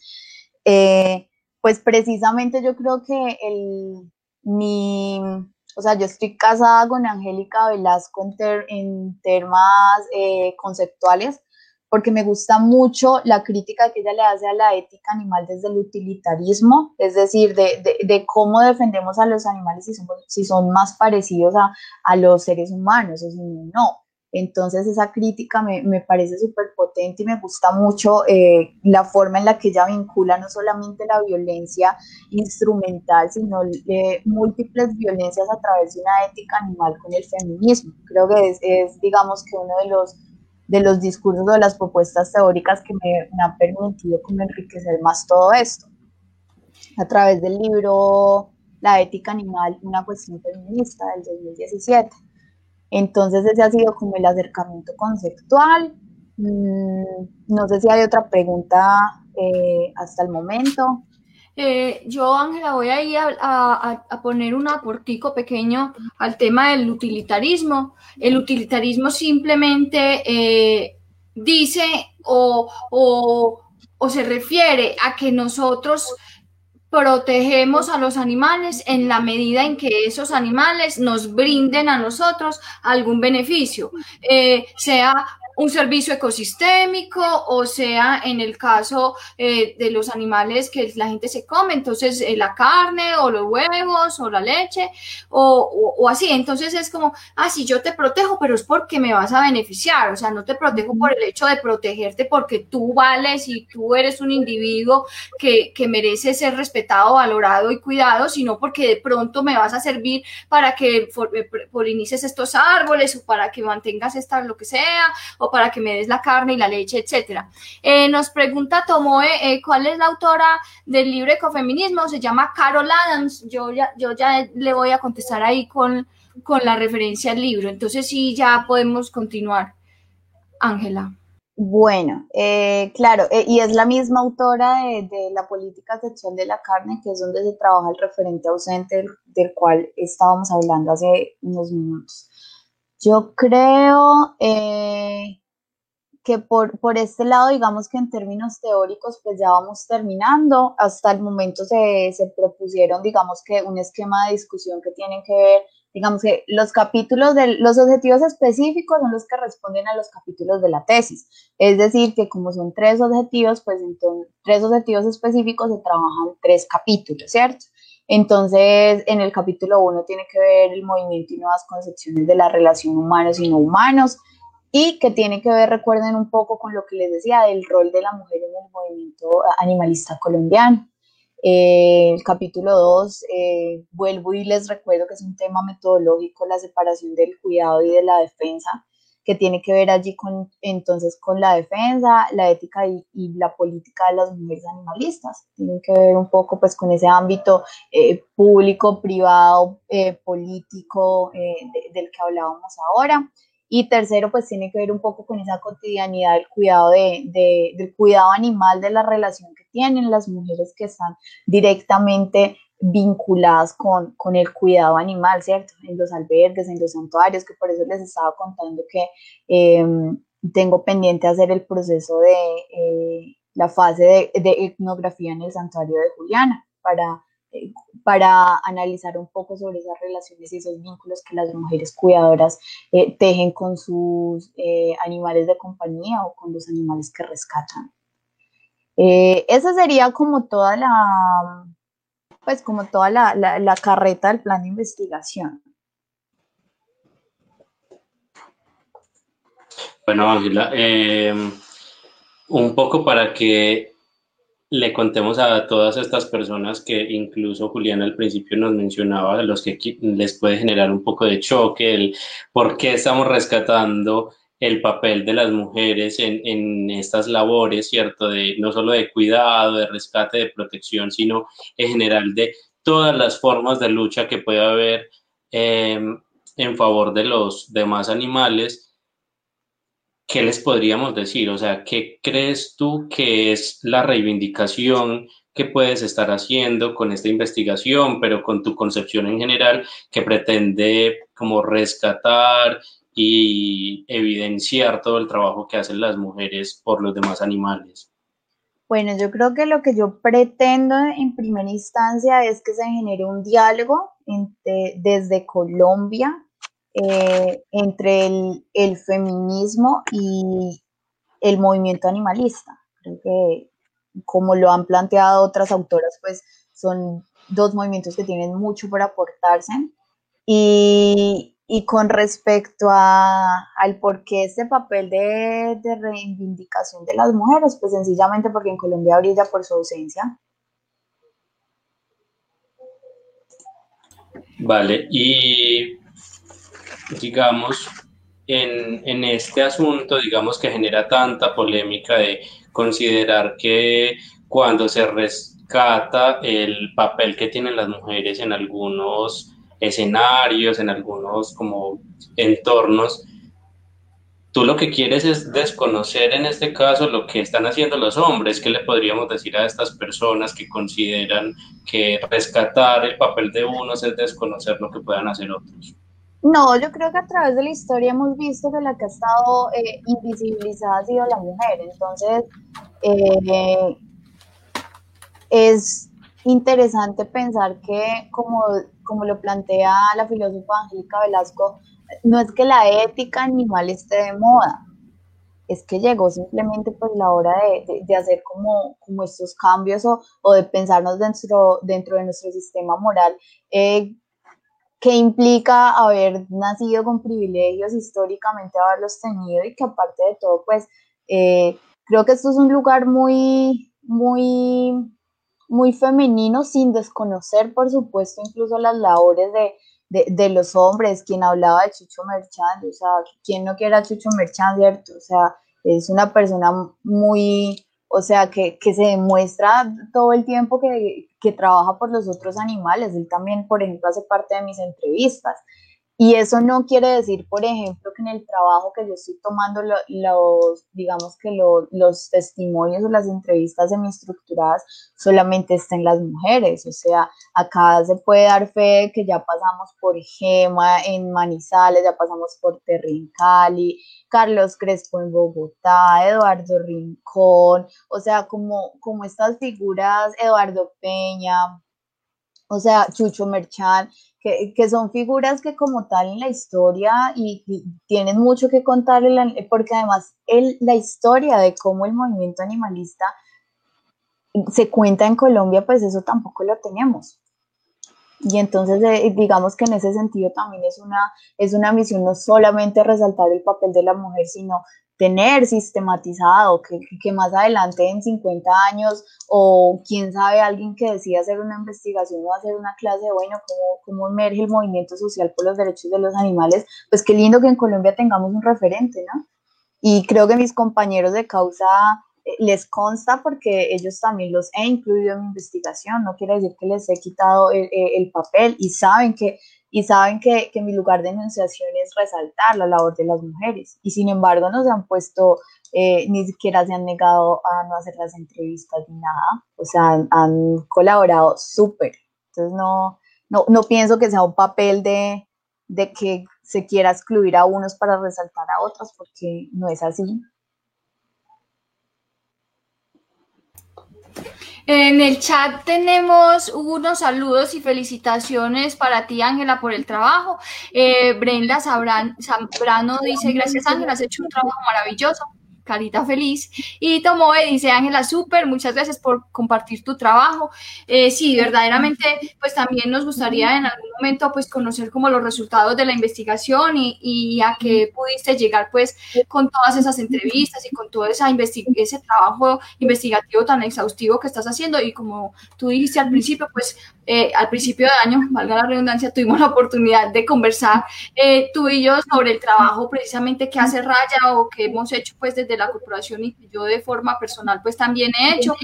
Eh, pues precisamente yo creo que el, mi, o sea, yo estoy casada con Angélica Velasco en, en temas eh, conceptuales porque me gusta mucho la crítica que ella le hace a la ética animal desde el utilitarismo, es decir, de, de, de cómo defendemos a los animales si son, si son más parecidos a, a los seres humanos o si no. Entonces esa crítica me, me parece súper potente y me gusta mucho eh, la forma en la que ella vincula no solamente la violencia instrumental, sino eh, múltiples violencias a través de una ética animal con el feminismo. Creo que es, es digamos que uno de los, de los discursos o de las propuestas teóricas que me, me han permitido como enriquecer más todo esto. A través del libro La ética animal, una cuestión feminista del 2017. Entonces ese ha sido como el acercamiento conceptual. Mm, no sé si hay otra pregunta eh, hasta el momento. Eh, yo, Ángela, voy a ir a, poner un aportico pequeño al tema del utilitarismo. El utilitarismo simplemente eh, dice o, o, se refiere a que nosotros protegemos a los animales en la medida en que esos animales nos brinden a nosotros algún beneficio, eh, sea un servicio ecosistémico o sea en el caso eh, de los animales que la gente se come, entonces eh, la carne o los huevos o la leche o, así. Entonces es como, ah, sí, yo te protejo, pero es porque me vas a beneficiar, o sea, no te protejo por el hecho de protegerte porque tú vales y tú eres un individuo que, que merece ser respetado, valorado y cuidado, sino porque de pronto me vas a servir para que eh, polinices estos árboles o para que mantengas esta, lo que sea, para que me des la carne y la leche, etcétera. Eh, nos pregunta Tomoe, eh, ¿cuál es la autora del libro Ecofeminismo? Se llama Carol Adams. Yo ya, yo ya le voy a contestar ahí con, con la referencia al libro. Entonces sí, ya podemos continuar. Ángela. Bueno, eh, claro, y es la misma autora de, la política sexual de la carne, que es donde se trabaja el referente ausente del cual estábamos hablando hace unos minutos. Yo creo eh, que por, por este lado, digamos que en términos teóricos, pues ya vamos terminando. Hasta el momento se, se propusieron, digamos que un esquema de discusión que tienen que ver, digamos que los capítulos de los objetivos específicos son los que responden a los capítulos de la tesis. Es decir, que como son tres objetivos, pues entonces tres objetivos específicos se trabajan tres capítulos, ¿cierto? Entonces, en el capítulo 1 tiene que ver el movimiento y nuevas concepciones de la relación humanos y no humanos y que tiene que ver, recuerden un poco con lo que les decía, del rol de la mujer en el movimiento animalista colombiano. Eh, el capítulo 2, eh, vuelvo y les recuerdo que es un tema metodológico, la separación del cuidado y de la defensa. Que tiene que ver allí con, entonces, con la defensa, la ética y, la política de las mujeres animalistas. Tienen que ver un poco, pues, con ese ámbito eh, público, privado, eh, político del que hablábamos ahora. Y tercero, pues tiene que ver un poco con esa cotidianidad del cuidado, de, del cuidado animal, de la relación que tienen las mujeres que están directamente vinculadas con, con, el cuidado animal, ¿cierto? En los albergues, en los santuarios, que por eso les estaba contando que em, tengo pendiente hacer el proceso de eh, la fase de, de, etnografía en el santuario de Juliana para para analizar un poco sobre esas relaciones y esos vínculos que las mujeres cuidadoras eh, tejen con sus eh, animales de compañía o con los animales que rescatan. Eh, esa sería como toda la, pues como toda la, la carreta del plan de investigación. Bueno, Ángela, un poco para que le contemos a todas estas personas que incluso Juliana al principio nos mencionaba, los que les puede generar un poco de choque, el por qué estamos rescatando el papel de las mujeres en, en, estas labores, ¿cierto? De, no solo de cuidado, de rescate, de protección, sino en general de todas las formas de lucha que puede haber eh, en favor de los demás animales ¿qué les podríamos decir? O sea, ¿qué crees tú que es la reivindicación que puedes estar haciendo con esta investigación, pero con tu concepción en general que pretende como rescatar y evidenciar todo el trabajo que hacen las mujeres por los demás animales? Bueno, yo creo que lo que yo pretendo en primera instancia es que se genere un diálogo desde Colombia eh, entre el, feminismo y el movimiento animalista. Creo que, como lo han planteado otras autoras, pues son dos movimientos que tienen mucho por aportarse. Y, con respecto a, al por qué este papel de, de, reivindicación de las mujeres, pues sencillamente porque en Colombia brilla por su ausencia. Vale, y digamos, en, en, este asunto, digamos, que genera tanta polémica de considerar que cuando se rescata el papel que tienen las mujeres en algunos escenarios, en algunos como entornos, tú lo que quieres es desconocer en este caso lo que están haciendo los hombres. ¿Qué le podríamos decir a estas personas que consideran que rescatar el papel de unos es desconocer lo que puedan hacer otros? No, yo creo que a través de la historia hemos visto que la que ha estado eh, invisibilizada ha sido la mujer. Entonces, eh, es interesante pensar que, como, como lo plantea la filósofa Angélica Velasco, no es que la ética animal esté de moda, es que llegó simplemente pues la hora de, hacer como, como estos cambios o, o, de pensarnos dentro, dentro de nuestro sistema moral eh, que implica haber nacido con privilegios, históricamente haberlos tenido y que aparte de todo, pues eh, creo que esto es un lugar muy, muy, muy femenino, sin desconocer, por supuesto, incluso las labores de, de, los hombres, quien hablaba de Chucho Merchand, o sea, quien no quiera Chucho Merchand, ¿cierto? O sea, es una persona muy, o sea, que, que se demuestra todo el tiempo que, que trabaja por los otros animales. Él también, por ejemplo, hace parte de mis entrevistas. Y eso no quiere decir, por ejemplo, que en el trabajo que yo estoy tomando los, digamos que los testimonios o las entrevistas semi-estructuradas solamente estén las mujeres. O sea, acá se puede dar fe que ya pasamos por Gema en Manizales, ya pasamos por Terry en Cali, Carlos Crespo en Bogotá, Eduardo Rincón, o sea, como, como estas figuras, Eduardo Peña, o sea, Chucho Merchán, que, son figuras que como tal en la historia y, tienen mucho que contar, porque además el, la historia de cómo el movimiento animalista se cuenta en Colombia, pues eso tampoco lo tenemos. Y entonces, eh, digamos que en ese sentido también es una, es una misión no solamente resaltar el papel de la mujer, sino tener sistematizado que, que, más adelante en 50 años o quién sabe alguien que decida hacer una investigación o hacer una clase de, bueno, cómo, cómo emerge el movimiento social por los derechos de los animales, pues qué lindo que en Colombia tengamos un referente, ¿no? Y creo que mis compañeros de causa les consta porque ellos también los he incluido en mi investigación, no quiere decir que les he quitado el, papel y saben que y saben que, que, mi lugar de enunciación es resaltar la labor de las mujeres. Y sin embargo no se han puesto, eh, ni siquiera se han negado a no hacer las entrevistas ni nada. O sea, han, han colaborado súper. Entonces no, no, no, pienso que sea un papel de, de que se quiera excluir a unos para resaltar a otros, porque no es así. En el chat tenemos unos saludos y felicitaciones para ti, Ángela, por el trabajo. Eh, Brenda Zambrano dice, gracias Ángela, has hecho un trabajo maravilloso carita feliz. Y Tomoe dice, Ángela, súper, muchas gracias por compartir tu trabajo. Eh, sí, verdaderamente, pues también nos gustaría en algún momento, pues conocer como los resultados de la investigación y, y a qué pudiste llegar, pues, con todas esas entrevistas y con todo esa ese trabajo investigativo tan exhaustivo que estás haciendo. Y como tú dijiste al principio, pues, eh, al principio de año, valga la redundancia, tuvimos la oportunidad de conversar eh, tú y yo sobre el trabajo precisamente que hace Raya o que hemos hecho pues desde la corporación y que yo de forma personal pues también he hecho.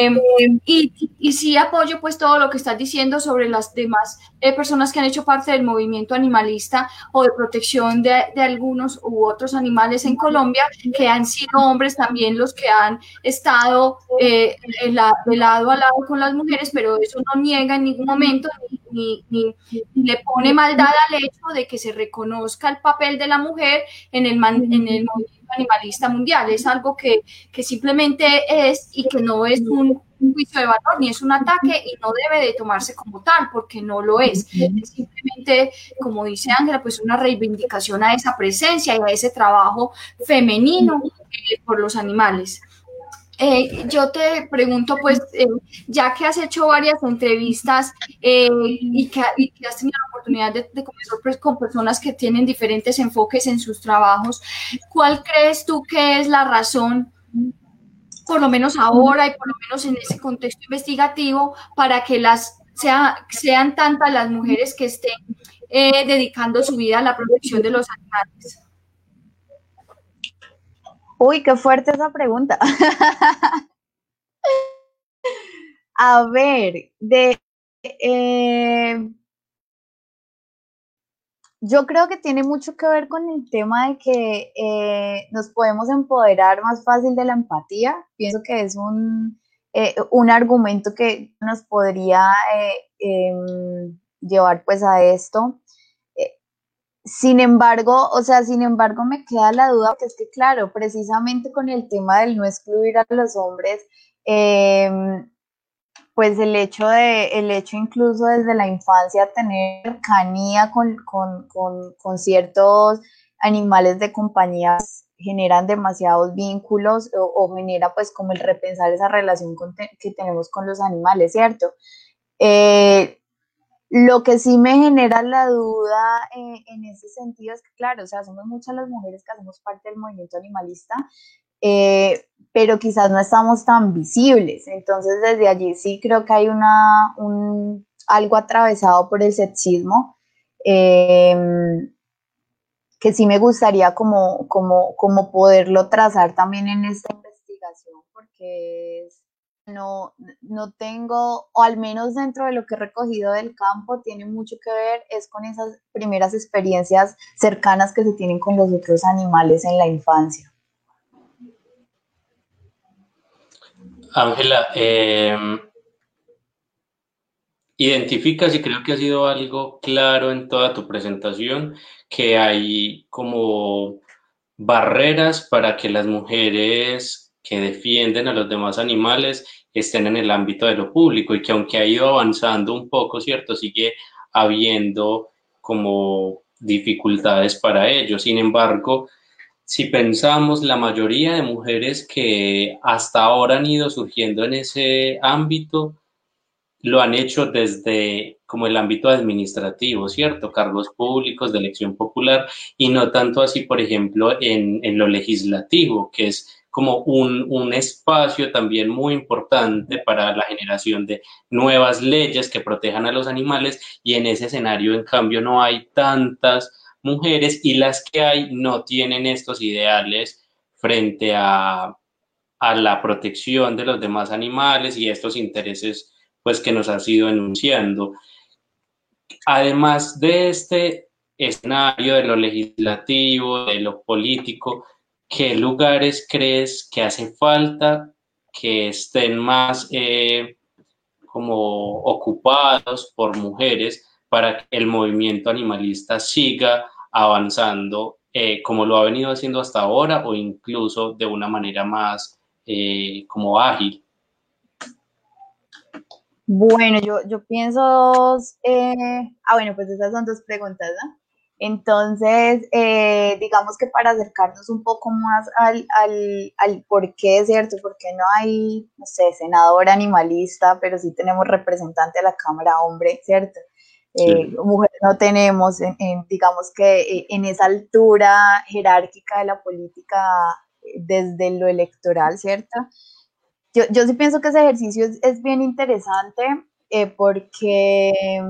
Em, y, y, sí apoyo pues todo lo que estás diciendo sobre las demás eh, personas que han hecho parte del movimiento animalista o de protección de, de algunos u otros animales en Colombia, que han sido hombres también los que han estado de lado a lado con las mujeres, pero eso no niega en ningún momento ni, le pone maldad al hecho de que se reconozca el papel de la mujer en el, en el movimiento animalista mundial. Es algo que, que simplemente es y que no es un, juicio de valor ni es un ataque y no debe de tomarse como tal porque no lo es. Es simplemente, como dice Ángela, pues una reivindicación a esa presencia y a ese trabajo femenino eh, por los animales. Eh, yo te pregunto, pues, eh, ya que has hecho varias entrevistas eh, y, que, has tenido la oportunidad de, de conversar pues, con personas que tienen diferentes enfoques en sus trabajos, ¿cuál crees tú que es la razón, por lo menos ahora y por lo menos en ese contexto investigativo, para que las sea, sean tantas las mujeres que estén dedicando su vida a la protección de los animales? Uy, qué fuerte esa pregunta. A ver, de eh, yo creo que tiene mucho que ver con el tema de que eh, nos podemos empoderar más fácil de la empatía. Pienso que es un, eh, un argumento que nos podría em, llevar pues a esto. Sin embargo, o sea, sin embargo me queda la duda que es que, claro, precisamente con el tema del no excluir a los hombres, em, pues el hecho de, el hecho incluso desde la infancia tener cercanía con, ciertos animales de compañía generan demasiados vínculos o, genera pues como el repensar esa relación que tenemos con los animales, ¿cierto? Eh, lo que sí me genera la duda eh, en ese sentido es que, claro, o sea, somos muchas las mujeres que hacemos parte del movimiento animalista, eh, pero quizás no estamos tan visibles. Entonces, desde allí sí creo que hay una, un, algo atravesado por el sexismo em, que sí me gustaría como, como, como poderlo trazar también en esta investigación, porque no, no tengo, o al menos dentro de lo que he recogido del campo, tiene mucho que ver es con esas primeras experiencias cercanas que se tienen con los otros animales en la infancia. Ángela, em, identificas y creo que ha sido algo claro en toda tu presentación, que hay como barreras para que las mujeres que defienden a los demás animales estén en el ámbito de lo público y que aunque ha ido avanzando un poco, ¿cierto? Sigue habiendo como dificultades para ello. Sin embargo, si pensamos la mayoría de mujeres que hasta ahora han ido surgiendo en ese ámbito, lo han hecho desde como el ámbito administrativo, ¿cierto? Cargos públicos de elección popular y no tanto así, por ejemplo, en, en lo legislativo, que es como un, un, espacio también muy importante para la generación de nuevas leyes que protejan a los animales y en ese escenario, en cambio, no hay tantas mujeres y las que hay no tienen estos ideales frente a, a la protección de los demás animales y estos intereses pues que nos ha sido enunciando. Además de este escenario de lo legislativo, de lo político, ¿qué lugares crees que hace falta que estén más eh, como ocupados por mujeres para que el movimiento animalista siga avanzando eh, como lo ha venido haciendo hasta ahora o incluso de una manera más eh, como ágil? Bueno, yo, yo pienso, ah, bueno, pues esas son dos preguntas, ¿no? Entonces, eh, digamos que para acercarnos un poco más al, al, al por qué, ¿cierto? Porque no hay, no sé, senador animalista, pero sí tenemos representante de la Cámara hombre, ¿cierto? Eh, mujeres no tenemos, digamos que eh, en esa altura jerárquica de la política desde lo electoral, ¿cierto? Yo, yo sí pienso que ese ejercicio es, es bien interesante porque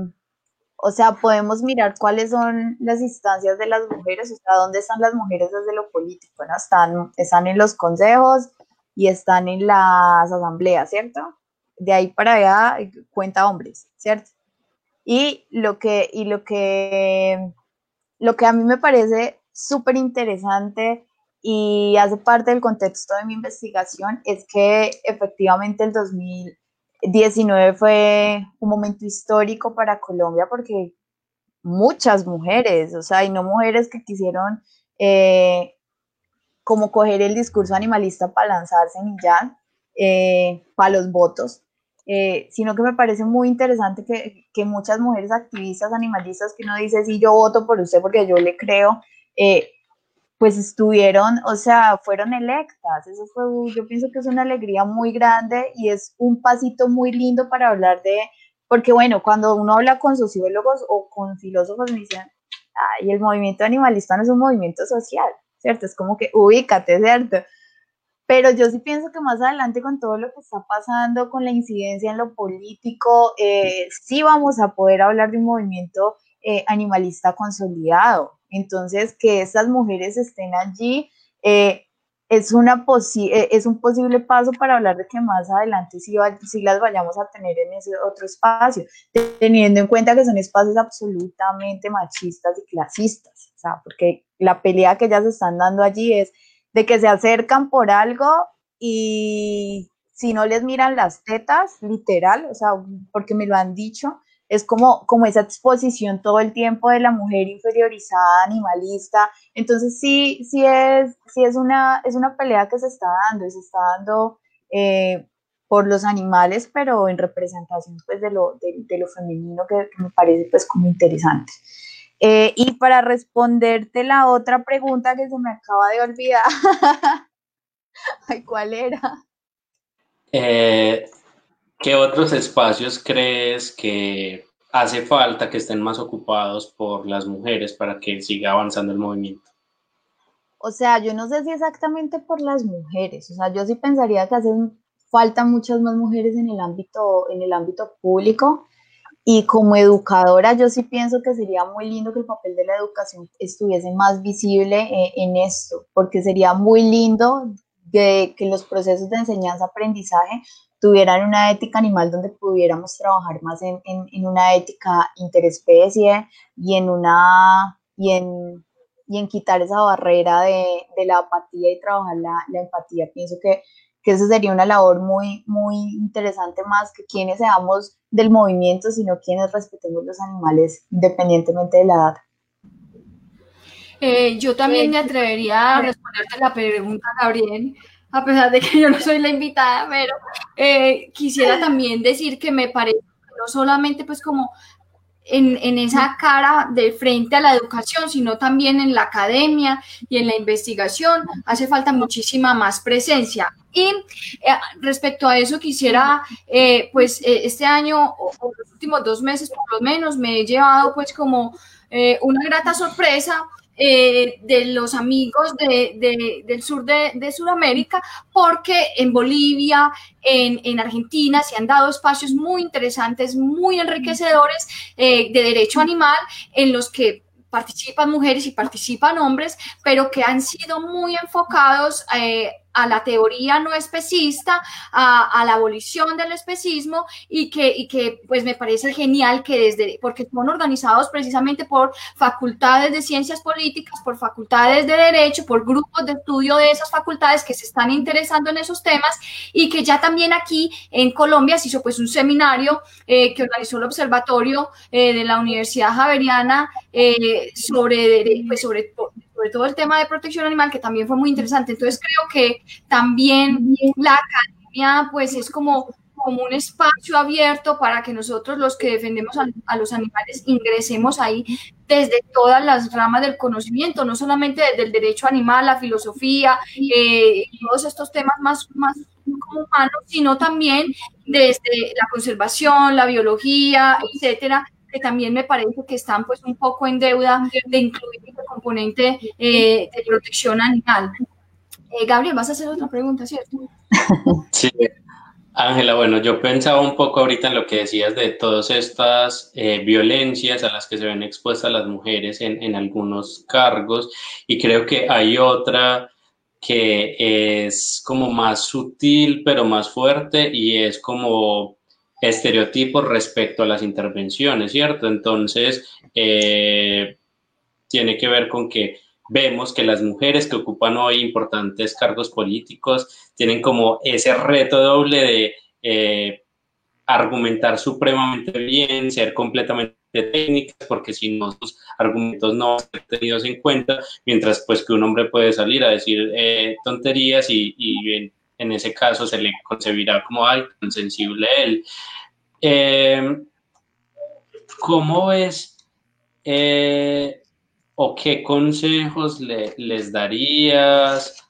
o sea, podemos mirar cuáles son las instancias de las mujeres, o sea, dónde están las mujeres desde lo político, ¿no? Están, están en los consejos y están en las asambleas, ¿cierto? De ahí para allá eh, cuenta hombres, ¿cierto? Y lo que, y lo que, lo que a mí me parece súper interesante y hace parte del contexto de mi investigación es que efectivamente el 2000, 19 fue un momento histórico para Colombia porque muchas mujeres, o sea, y no mujeres que quisieron eh, como coger el discurso animalista para lanzarse en ya, eh, para los votos, eh, sino que me parece muy interesante que, que, muchas mujeres activistas animalistas que no dicen, sí, yo voto por usted porque yo le creo, pues estuvieron, o sea, fueron electas. Eso fue, yo pienso que es una alegría muy grande y es un pasito muy lindo para hablar de, porque bueno, cuando uno habla con sociólogos o con filósofos me dicen, ay, el movimiento animalista no es un movimiento social, ¿cierto? Es como que ubícate, ¿cierto? Pero yo sí pienso que más adelante con todo lo que está pasando, con la incidencia en lo político, eh, sí vamos a poder hablar de un movimiento eh, animalista consolidado. Entonces, que estas mujeres estén allí eh, es, una eh, es un posible paso para hablar de que más adelante sí, las vayamos a tener en ese otro espacio, teniendo en cuenta que son espacios absolutamente machistas y clasistas, o sea, porque la pelea que ellas están dando allí es de que se acercan por algo y si no les miran las tetas, literal, o sea, porque me lo han dicho, es como, como esa exposición todo el tiempo de la mujer inferiorizada, animalista. Entonces sí, sí es, sí es, una, es una pelea que se está dando, y se está dando eh, por los animales, pero en representación pues, de, lo, de, lo femenino que, me parece pues como interesante. Eh, y para responderte la otra pregunta que se me acaba de olvidar, ¿cuál era? Eh, ¿Qué otros espacios crees que hace falta que estén más ocupados por las mujeres para que siga avanzando el movimiento? O sea, yo no sé si exactamente por las mujeres, o sea, yo sí pensaría que hacen falta muchas más mujeres en el ámbito, en el ámbito público. Y como educadora, yo sí pienso que sería muy lindo que el papel de la educación estuviese más visible eh, en esto, porque sería muy lindo que los procesos de enseñanza-aprendizaje tuvieran una ética animal donde pudiéramos trabajar más en, en, una ética interespecie y en una y en, y en quitar esa barrera de, de la apatía y trabajar la, la empatía. Pienso que, que eso sería una labor muy, muy interesante más que quienes seamos del movimiento, sino quienes respetemos los animales independientemente de la edad. Eh, yo también me atrevería a responderte la pregunta, Gabriel, a pesar de que yo no soy la invitada, pero eh, quisiera también decir que me parece que no solamente pues como en, esa cara de frente a la educación, sino también en la academia y en la investigación. Hace falta muchísima más presencia. Y eh, respecto a eso, quisiera, eh, pues eh, este año o, los últimos dos meses por lo menos, me he llevado pues como una grata sorpresa eh, de los amigos del sur de, Sudamérica, porque en Bolivia, en, Argentina, se han dado espacios muy interesantes, muy enriquecedores de derecho animal, en los que participan mujeres y participan hombres, pero que han sido muy enfocados a la teoría no especista, a, la abolición del especismo y que, y que pues me parece genial que desde, porque son organizados precisamente por facultades de ciencias políticas, por facultades de derecho, por grupos de estudio de esas facultades que se están interesando en esos temas y que ya también aquí en Colombia se hizo pues un seminario eh, que organizó el observatorio eh, de la Universidad Javeriana eh, sobre, pues, sobre sobre todo el tema de protección animal, que también fue muy interesante. Entonces creo que también la academia, pues es como, como un espacio abierto para que nosotros los que defendemos a, los animales ingresemos ahí desde todas las ramas del conocimiento, no solamente desde el derecho animal, la filosofía, eh, todos estos temas más, más humanos, sino también desde la conservación, la biología, etcétera, que también me parece que están pues un poco en deuda de incluir el componente eh, de protección animal. Eh, Gabriel, vas a hacer otra pregunta, ¿cierto? Sí, Ángela, bueno, yo pensaba un poco ahorita en lo que decías de todas estas eh, violencias a las que se ven expuestas las mujeres en, en algunos cargos y creo que hay otra que es como más sutil pero más fuerte y es como estereotipos respecto a las intervenciones, ¿cierto? Entonces, eh, tiene que ver con que vemos que las mujeres que ocupan hoy importantes cargos políticos tienen como ese reto doble de eh, argumentar supremamente bien, ser completamente técnicas, porque si no, sus argumentos no son tenidos en cuenta, mientras pues que un hombre puede salir a decir eh, tonterías y, y en ese caso se le concebirá como algo sensible a él. Eh, ¿Cómo ves eh, o qué consejos les darías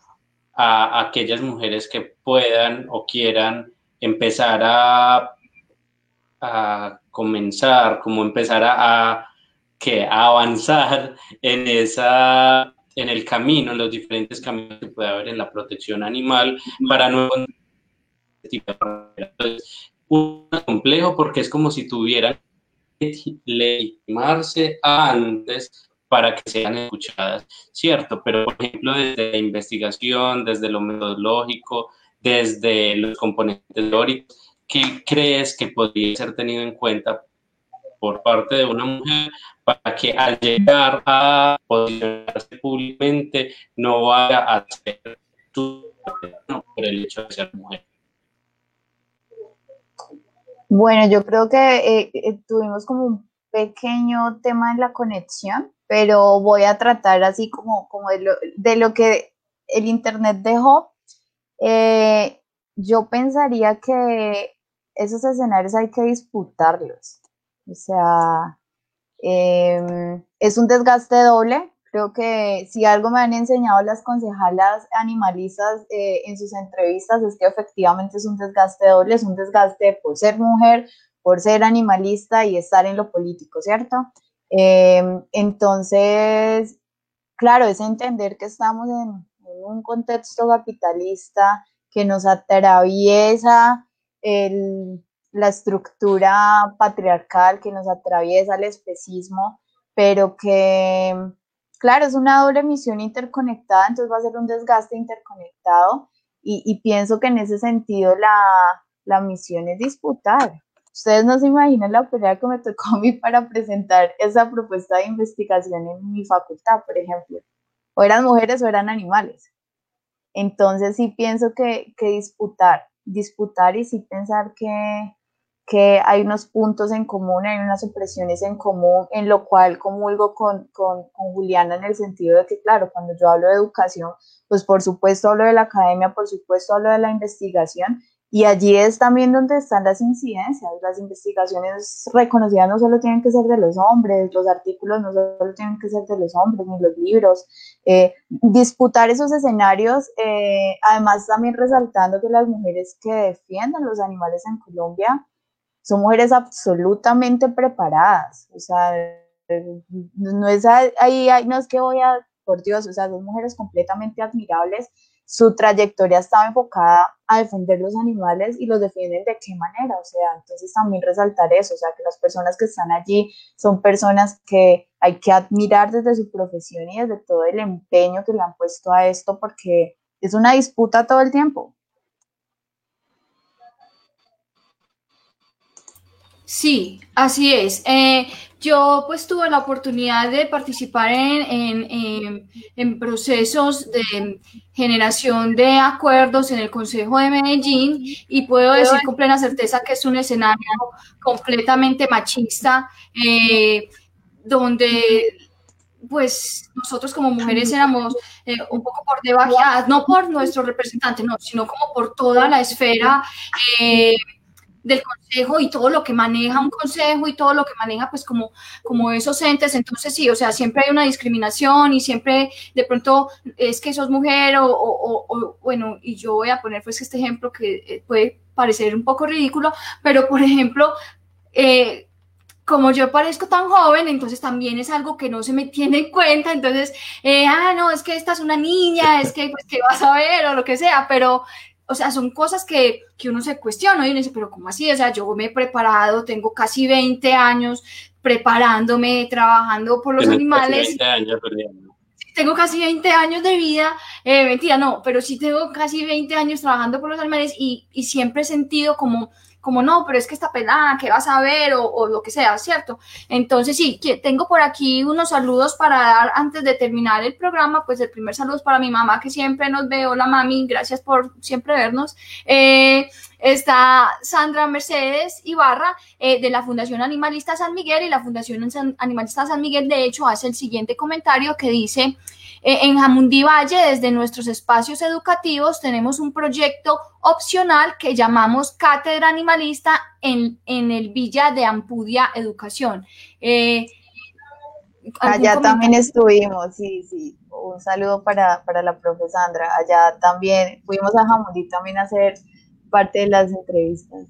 a, aquellas mujeres que puedan o quieran empezar a, a comenzar, como empezar a, a avanzar en esa en el camino, en los diferentes caminos que puede haber en la protección animal para no un complejo porque es como si tuvieran que legitimarse antes para que sean escuchadas, ¿cierto? Pero, por ejemplo, desde la investigación, desde lo metodológico, desde los componentes teóricos, ¿qué crees que podría ser tenido en cuenta por parte de una mujer para que al llegar a posicionarse públicamente no vaya a ser por el hecho de ser mujer. Bueno, yo creo que eh, eh, tuvimos como un pequeño tema en la conexión, pero voy a tratar así como, como de, lo, que el Internet dejó. Eh, yo pensaría que esos escenarios hay que disputarlos. O sea, em, es un desgaste doble. Creo que si algo me han enseñado las concejalas animalistas eh, en sus entrevistas es que efectivamente es un desgaste doble, es un desgaste por ser mujer, por ser animalista y estar en lo político, ¿cierto? Em, entonces, claro, es entender que estamos en, en un contexto capitalista que nos atraviesa el, la estructura patriarcal que nos atraviesa el especismo, pero que, claro, es una doble misión interconectada, entonces va a ser un desgaste interconectado y, pienso que en ese sentido la, misión es disputar. Ustedes no se imaginan la pelea que me tocó a mí para presentar esa propuesta de investigación en mi facultad, por ejemplo. O eran mujeres o eran animales. Entonces sí pienso que, que disputar, disputar y sí pensar que, que hay unos puntos en común, hay unas opresiones en común, en lo cual comulgo con, con, con, Juliana en el sentido de que, claro, cuando yo hablo de educación, pues por supuesto hablo de la academia, por supuesto hablo de la investigación, Y allí es también donde están las incidencias. Las investigaciones reconocidas no solo tienen que ser de los hombres, los artículos no solo tienen que ser de los hombres, ni los libros. Eh, disputar esos escenarios, eh, además también resaltando que las mujeres que defienden los animales en Colombia son mujeres absolutamente preparadas. O sea, no es ahí, no es que voy a, por Dios, o sea, son mujeres completamente admirables su trayectoria estaba enfocada a defender los animales y los defienden de qué manera, o sea, entonces también resaltar eso, o sea, que las personas que están allí son personas que hay que admirar desde su profesión y desde todo el empeño que le han puesto a esto, porque es una disputa todo el tiempo. Sí, así es. Eh, yo pues tuve la oportunidad de participar en, en, procesos de generación de acuerdos en el Consejo de Medellín y puedo decir con plena certeza que es un escenario completamente machista eh, donde pues nosotros como mujeres éramos eh, un poco por debajo, no por nuestro representante, no, sino como por toda la esfera. Eh, del consejo y todo lo que maneja un consejo y todo lo que maneja pues como, como esos entes, entonces sí, o sea, siempre hay una discriminación y siempre de pronto es que sos mujer o, o, bueno, y yo voy a poner pues este ejemplo que eh, puede parecer un poco ridículo, pero por ejemplo, eh, como yo parezco tan joven, entonces también es algo que no se me tiene en cuenta, entonces, eh, ah, no, es que esta es una niña, es que, pues, ¿qué vas a ver? O lo que sea, pero o sea, son cosas que, que uno se cuestiona y uno dice, pero ¿cómo así? O sea, yo me he preparado, tengo casi 20 años preparándome, trabajando por los animales. tengo casi 20 años de vida, eh, mentira, no, pero sí tengo casi 20 años trabajando por los animales y, y siempre he sentido como como no, pero es que está pelada, ¿qué vas a ver? O, lo que sea, ¿cierto? Entonces, sí, tengo por aquí unos saludos para dar antes de terminar el programa. Pues el primer saludo es para mi mamá que siempre nos ve. Hola, mami, gracias por siempre vernos. Eh, está Sandra Mercedes Ibarra eh, de la Fundación Animalista San Miguel y la Fundación Animalista San Miguel, de hecho, hace el siguiente comentario que dice. Eh, en Jamundí Valle, desde nuestros espacios educativos, tenemos un proyecto opcional que llamamos Cátedra Animalista en, el Villa de Ampudia Educación. Eh, Allá también estuvimos, sí, sí. Un saludo para, la profe Sandra. Allá también fuimos a Jamundí también a hacer parte de las entrevistas.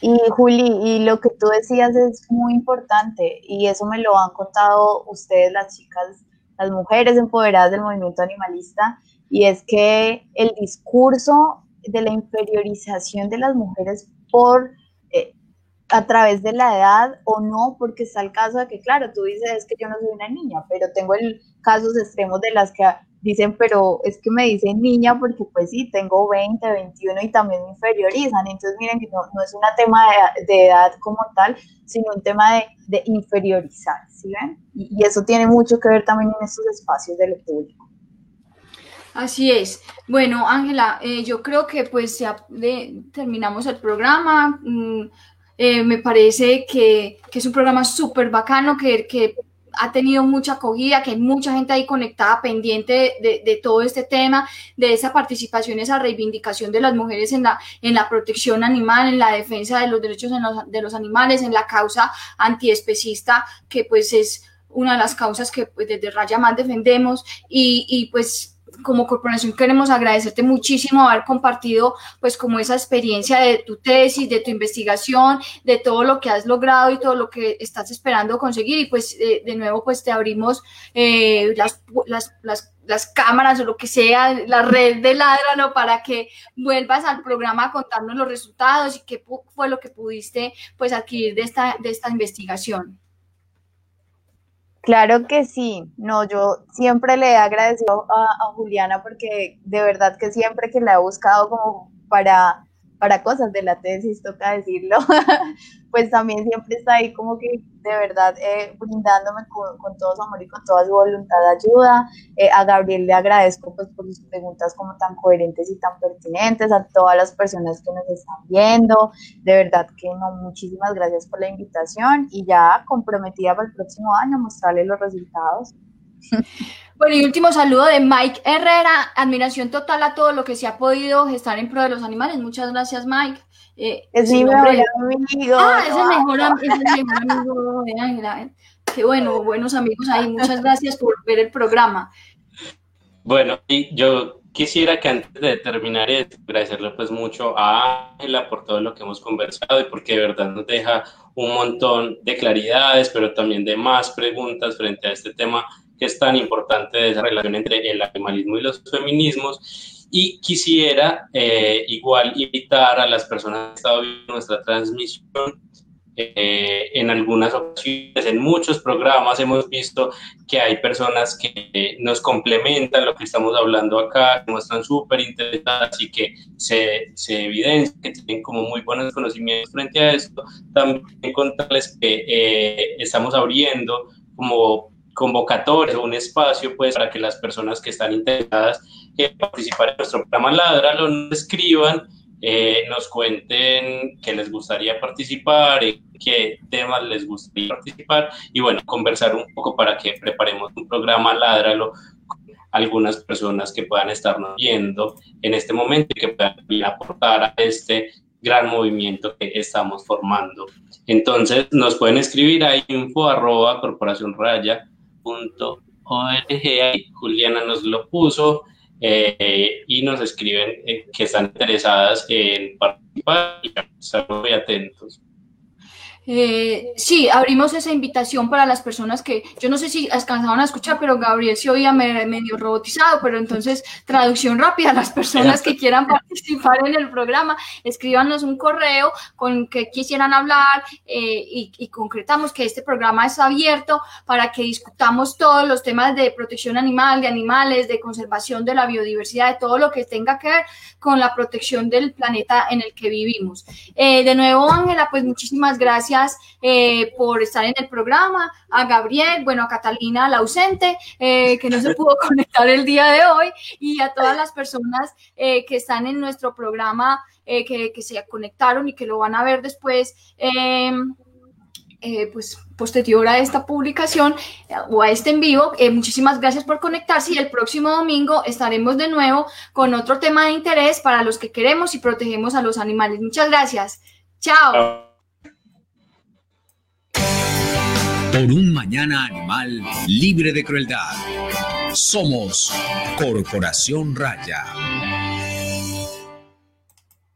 Y Juli, y lo que tú decías es muy importante y eso me lo han contado ustedes, las chicas las mujeres empoderadas del movimiento animalista, y es que el discurso de la inferiorización de las mujeres por a través de la edad o no, porque está el caso de que, claro, tú dices que yo no soy una niña, pero tengo el casos extremos de las que dicen, pero es que me dicen niña porque pues sí, tengo 20, 21 y también me inferiorizan. Entonces miren que no, no es un tema de, edad como tal, sino un tema de, de inferiorizar, ¿sí ven? Y, eso tiene mucho que ver también en estos espacios de lo público. Así es. Bueno, Ángela, eh, yo creo que pues ya terminamos el programa. Mm, eh, me parece que, que, es un programa súper bacano, que, que ha tenido mucha acogida, que hay mucha gente ahí conectada, pendiente de, todo este tema, de esa participación, esa reivindicación de las mujeres en la, en la protección animal, en la defensa de los derechos de los, animales, en la causa antiespecista, que pues es una de las causas que pues, desde Raya más defendemos. Y, y pues como corporación queremos agradecerte muchísimo haber compartido pues como esa experiencia de tu tesis, de tu investigación, de todo lo que has logrado y todo lo que estás esperando conseguir y pues eh, de nuevo pues te abrimos eh, las, las, las, las, cámaras o lo que sea, la red de Ladrano para que vuelvas al programa a contarnos los resultados y qué fue lo que pudiste pues adquirir de esta, de esta investigación. Claro que sí, no, yo siempre le he agradecido a, Juliana porque de verdad que siempre que la he buscado como para para cosas de la tesis, toca decirlo, pues también siempre está ahí como que de verdad eh, brindándome con, todo su amor y con toda su voluntad de ayuda. Eh, a Gabriel le agradezco pues por sus preguntas como tan coherentes y tan pertinentes, a todas las personas que nos están viendo, de verdad que no, muchísimas gracias por la invitación y ya comprometida para el próximo año mostrarle los resultados. Bueno, y último saludo de Mike Herrera. Admiración total a todo lo que se ha podido gestar en pro de los animales. Muchas gracias, Mike. Eh, es mi mejor amigo. Ah, es el mejor, amigo de Ángela. ¿eh? Qué bueno, buenos amigos ahí. Muchas gracias por ver el programa. Bueno, y yo quisiera que antes de terminar agradecerle pues mucho a Ángela por todo lo que hemos conversado y porque de verdad nos deja un montón de claridades, pero también de más preguntas frente a este tema que es tan importante esa relación entre el animalismo y los feminismos. Y quisiera eh, igual invitar a las personas que han estado viendo nuestra transmisión. Eh, en algunas ocasiones, en muchos programas hemos visto que hay personas que nos complementan lo que estamos hablando acá, que están súper interesadas y que se, se evidencia que tienen como muy buenos conocimientos frente a esto. También contarles que eh, estamos abriendo como convocatorias o un espacio pues para que las personas que están interesadas en participar en nuestro programa Ladra lo escriban, eh, nos cuenten qué les gustaría participar, en qué temas les gustaría participar y bueno, conversar un poco para que preparemos un programa Ladralo con algunas personas que puedan estarnos viendo en este momento y que puedan aportar a este gran movimiento que estamos formando. Entonces, nos pueden escribir a info arroba corporación raya .org, Juliana nos lo puso eh, y nos escriben eh, que están interesadas en participar y están muy atentos. Eh, sí, abrimos esa invitación para las personas que, yo no sé si alcanzaban a escuchar, pero Gabriel se oía medio robotizado, pero entonces traducción rápida, las personas que quieran participar en el programa, escríbanos un correo con que quisieran hablar eh, y, concretamos que este programa es abierto para que discutamos todos los temas de protección animal, de animales, de conservación de la biodiversidad, de todo lo que tenga que ver con la protección del planeta en el que vivimos. Eh, de nuevo, Ángela, pues muchísimas gracias eh, por estar en el programa, a Gabriel, bueno, a Catalina, la ausente, eh, que no se pudo conectar el día de hoy, y a todas las personas eh, que están en nuestro programa, que, se conectaron y que lo van a ver después. Em, pues posterior a esta publicación o a este en vivo. muchísimas gracias por conectarse y el próximo domingo estaremos de nuevo con otro tema de interés para los que queremos y protegemos a los animales. Muchas gracias. Chao. Por un mañana animal libre de crueldad. Somos Corporación Raya.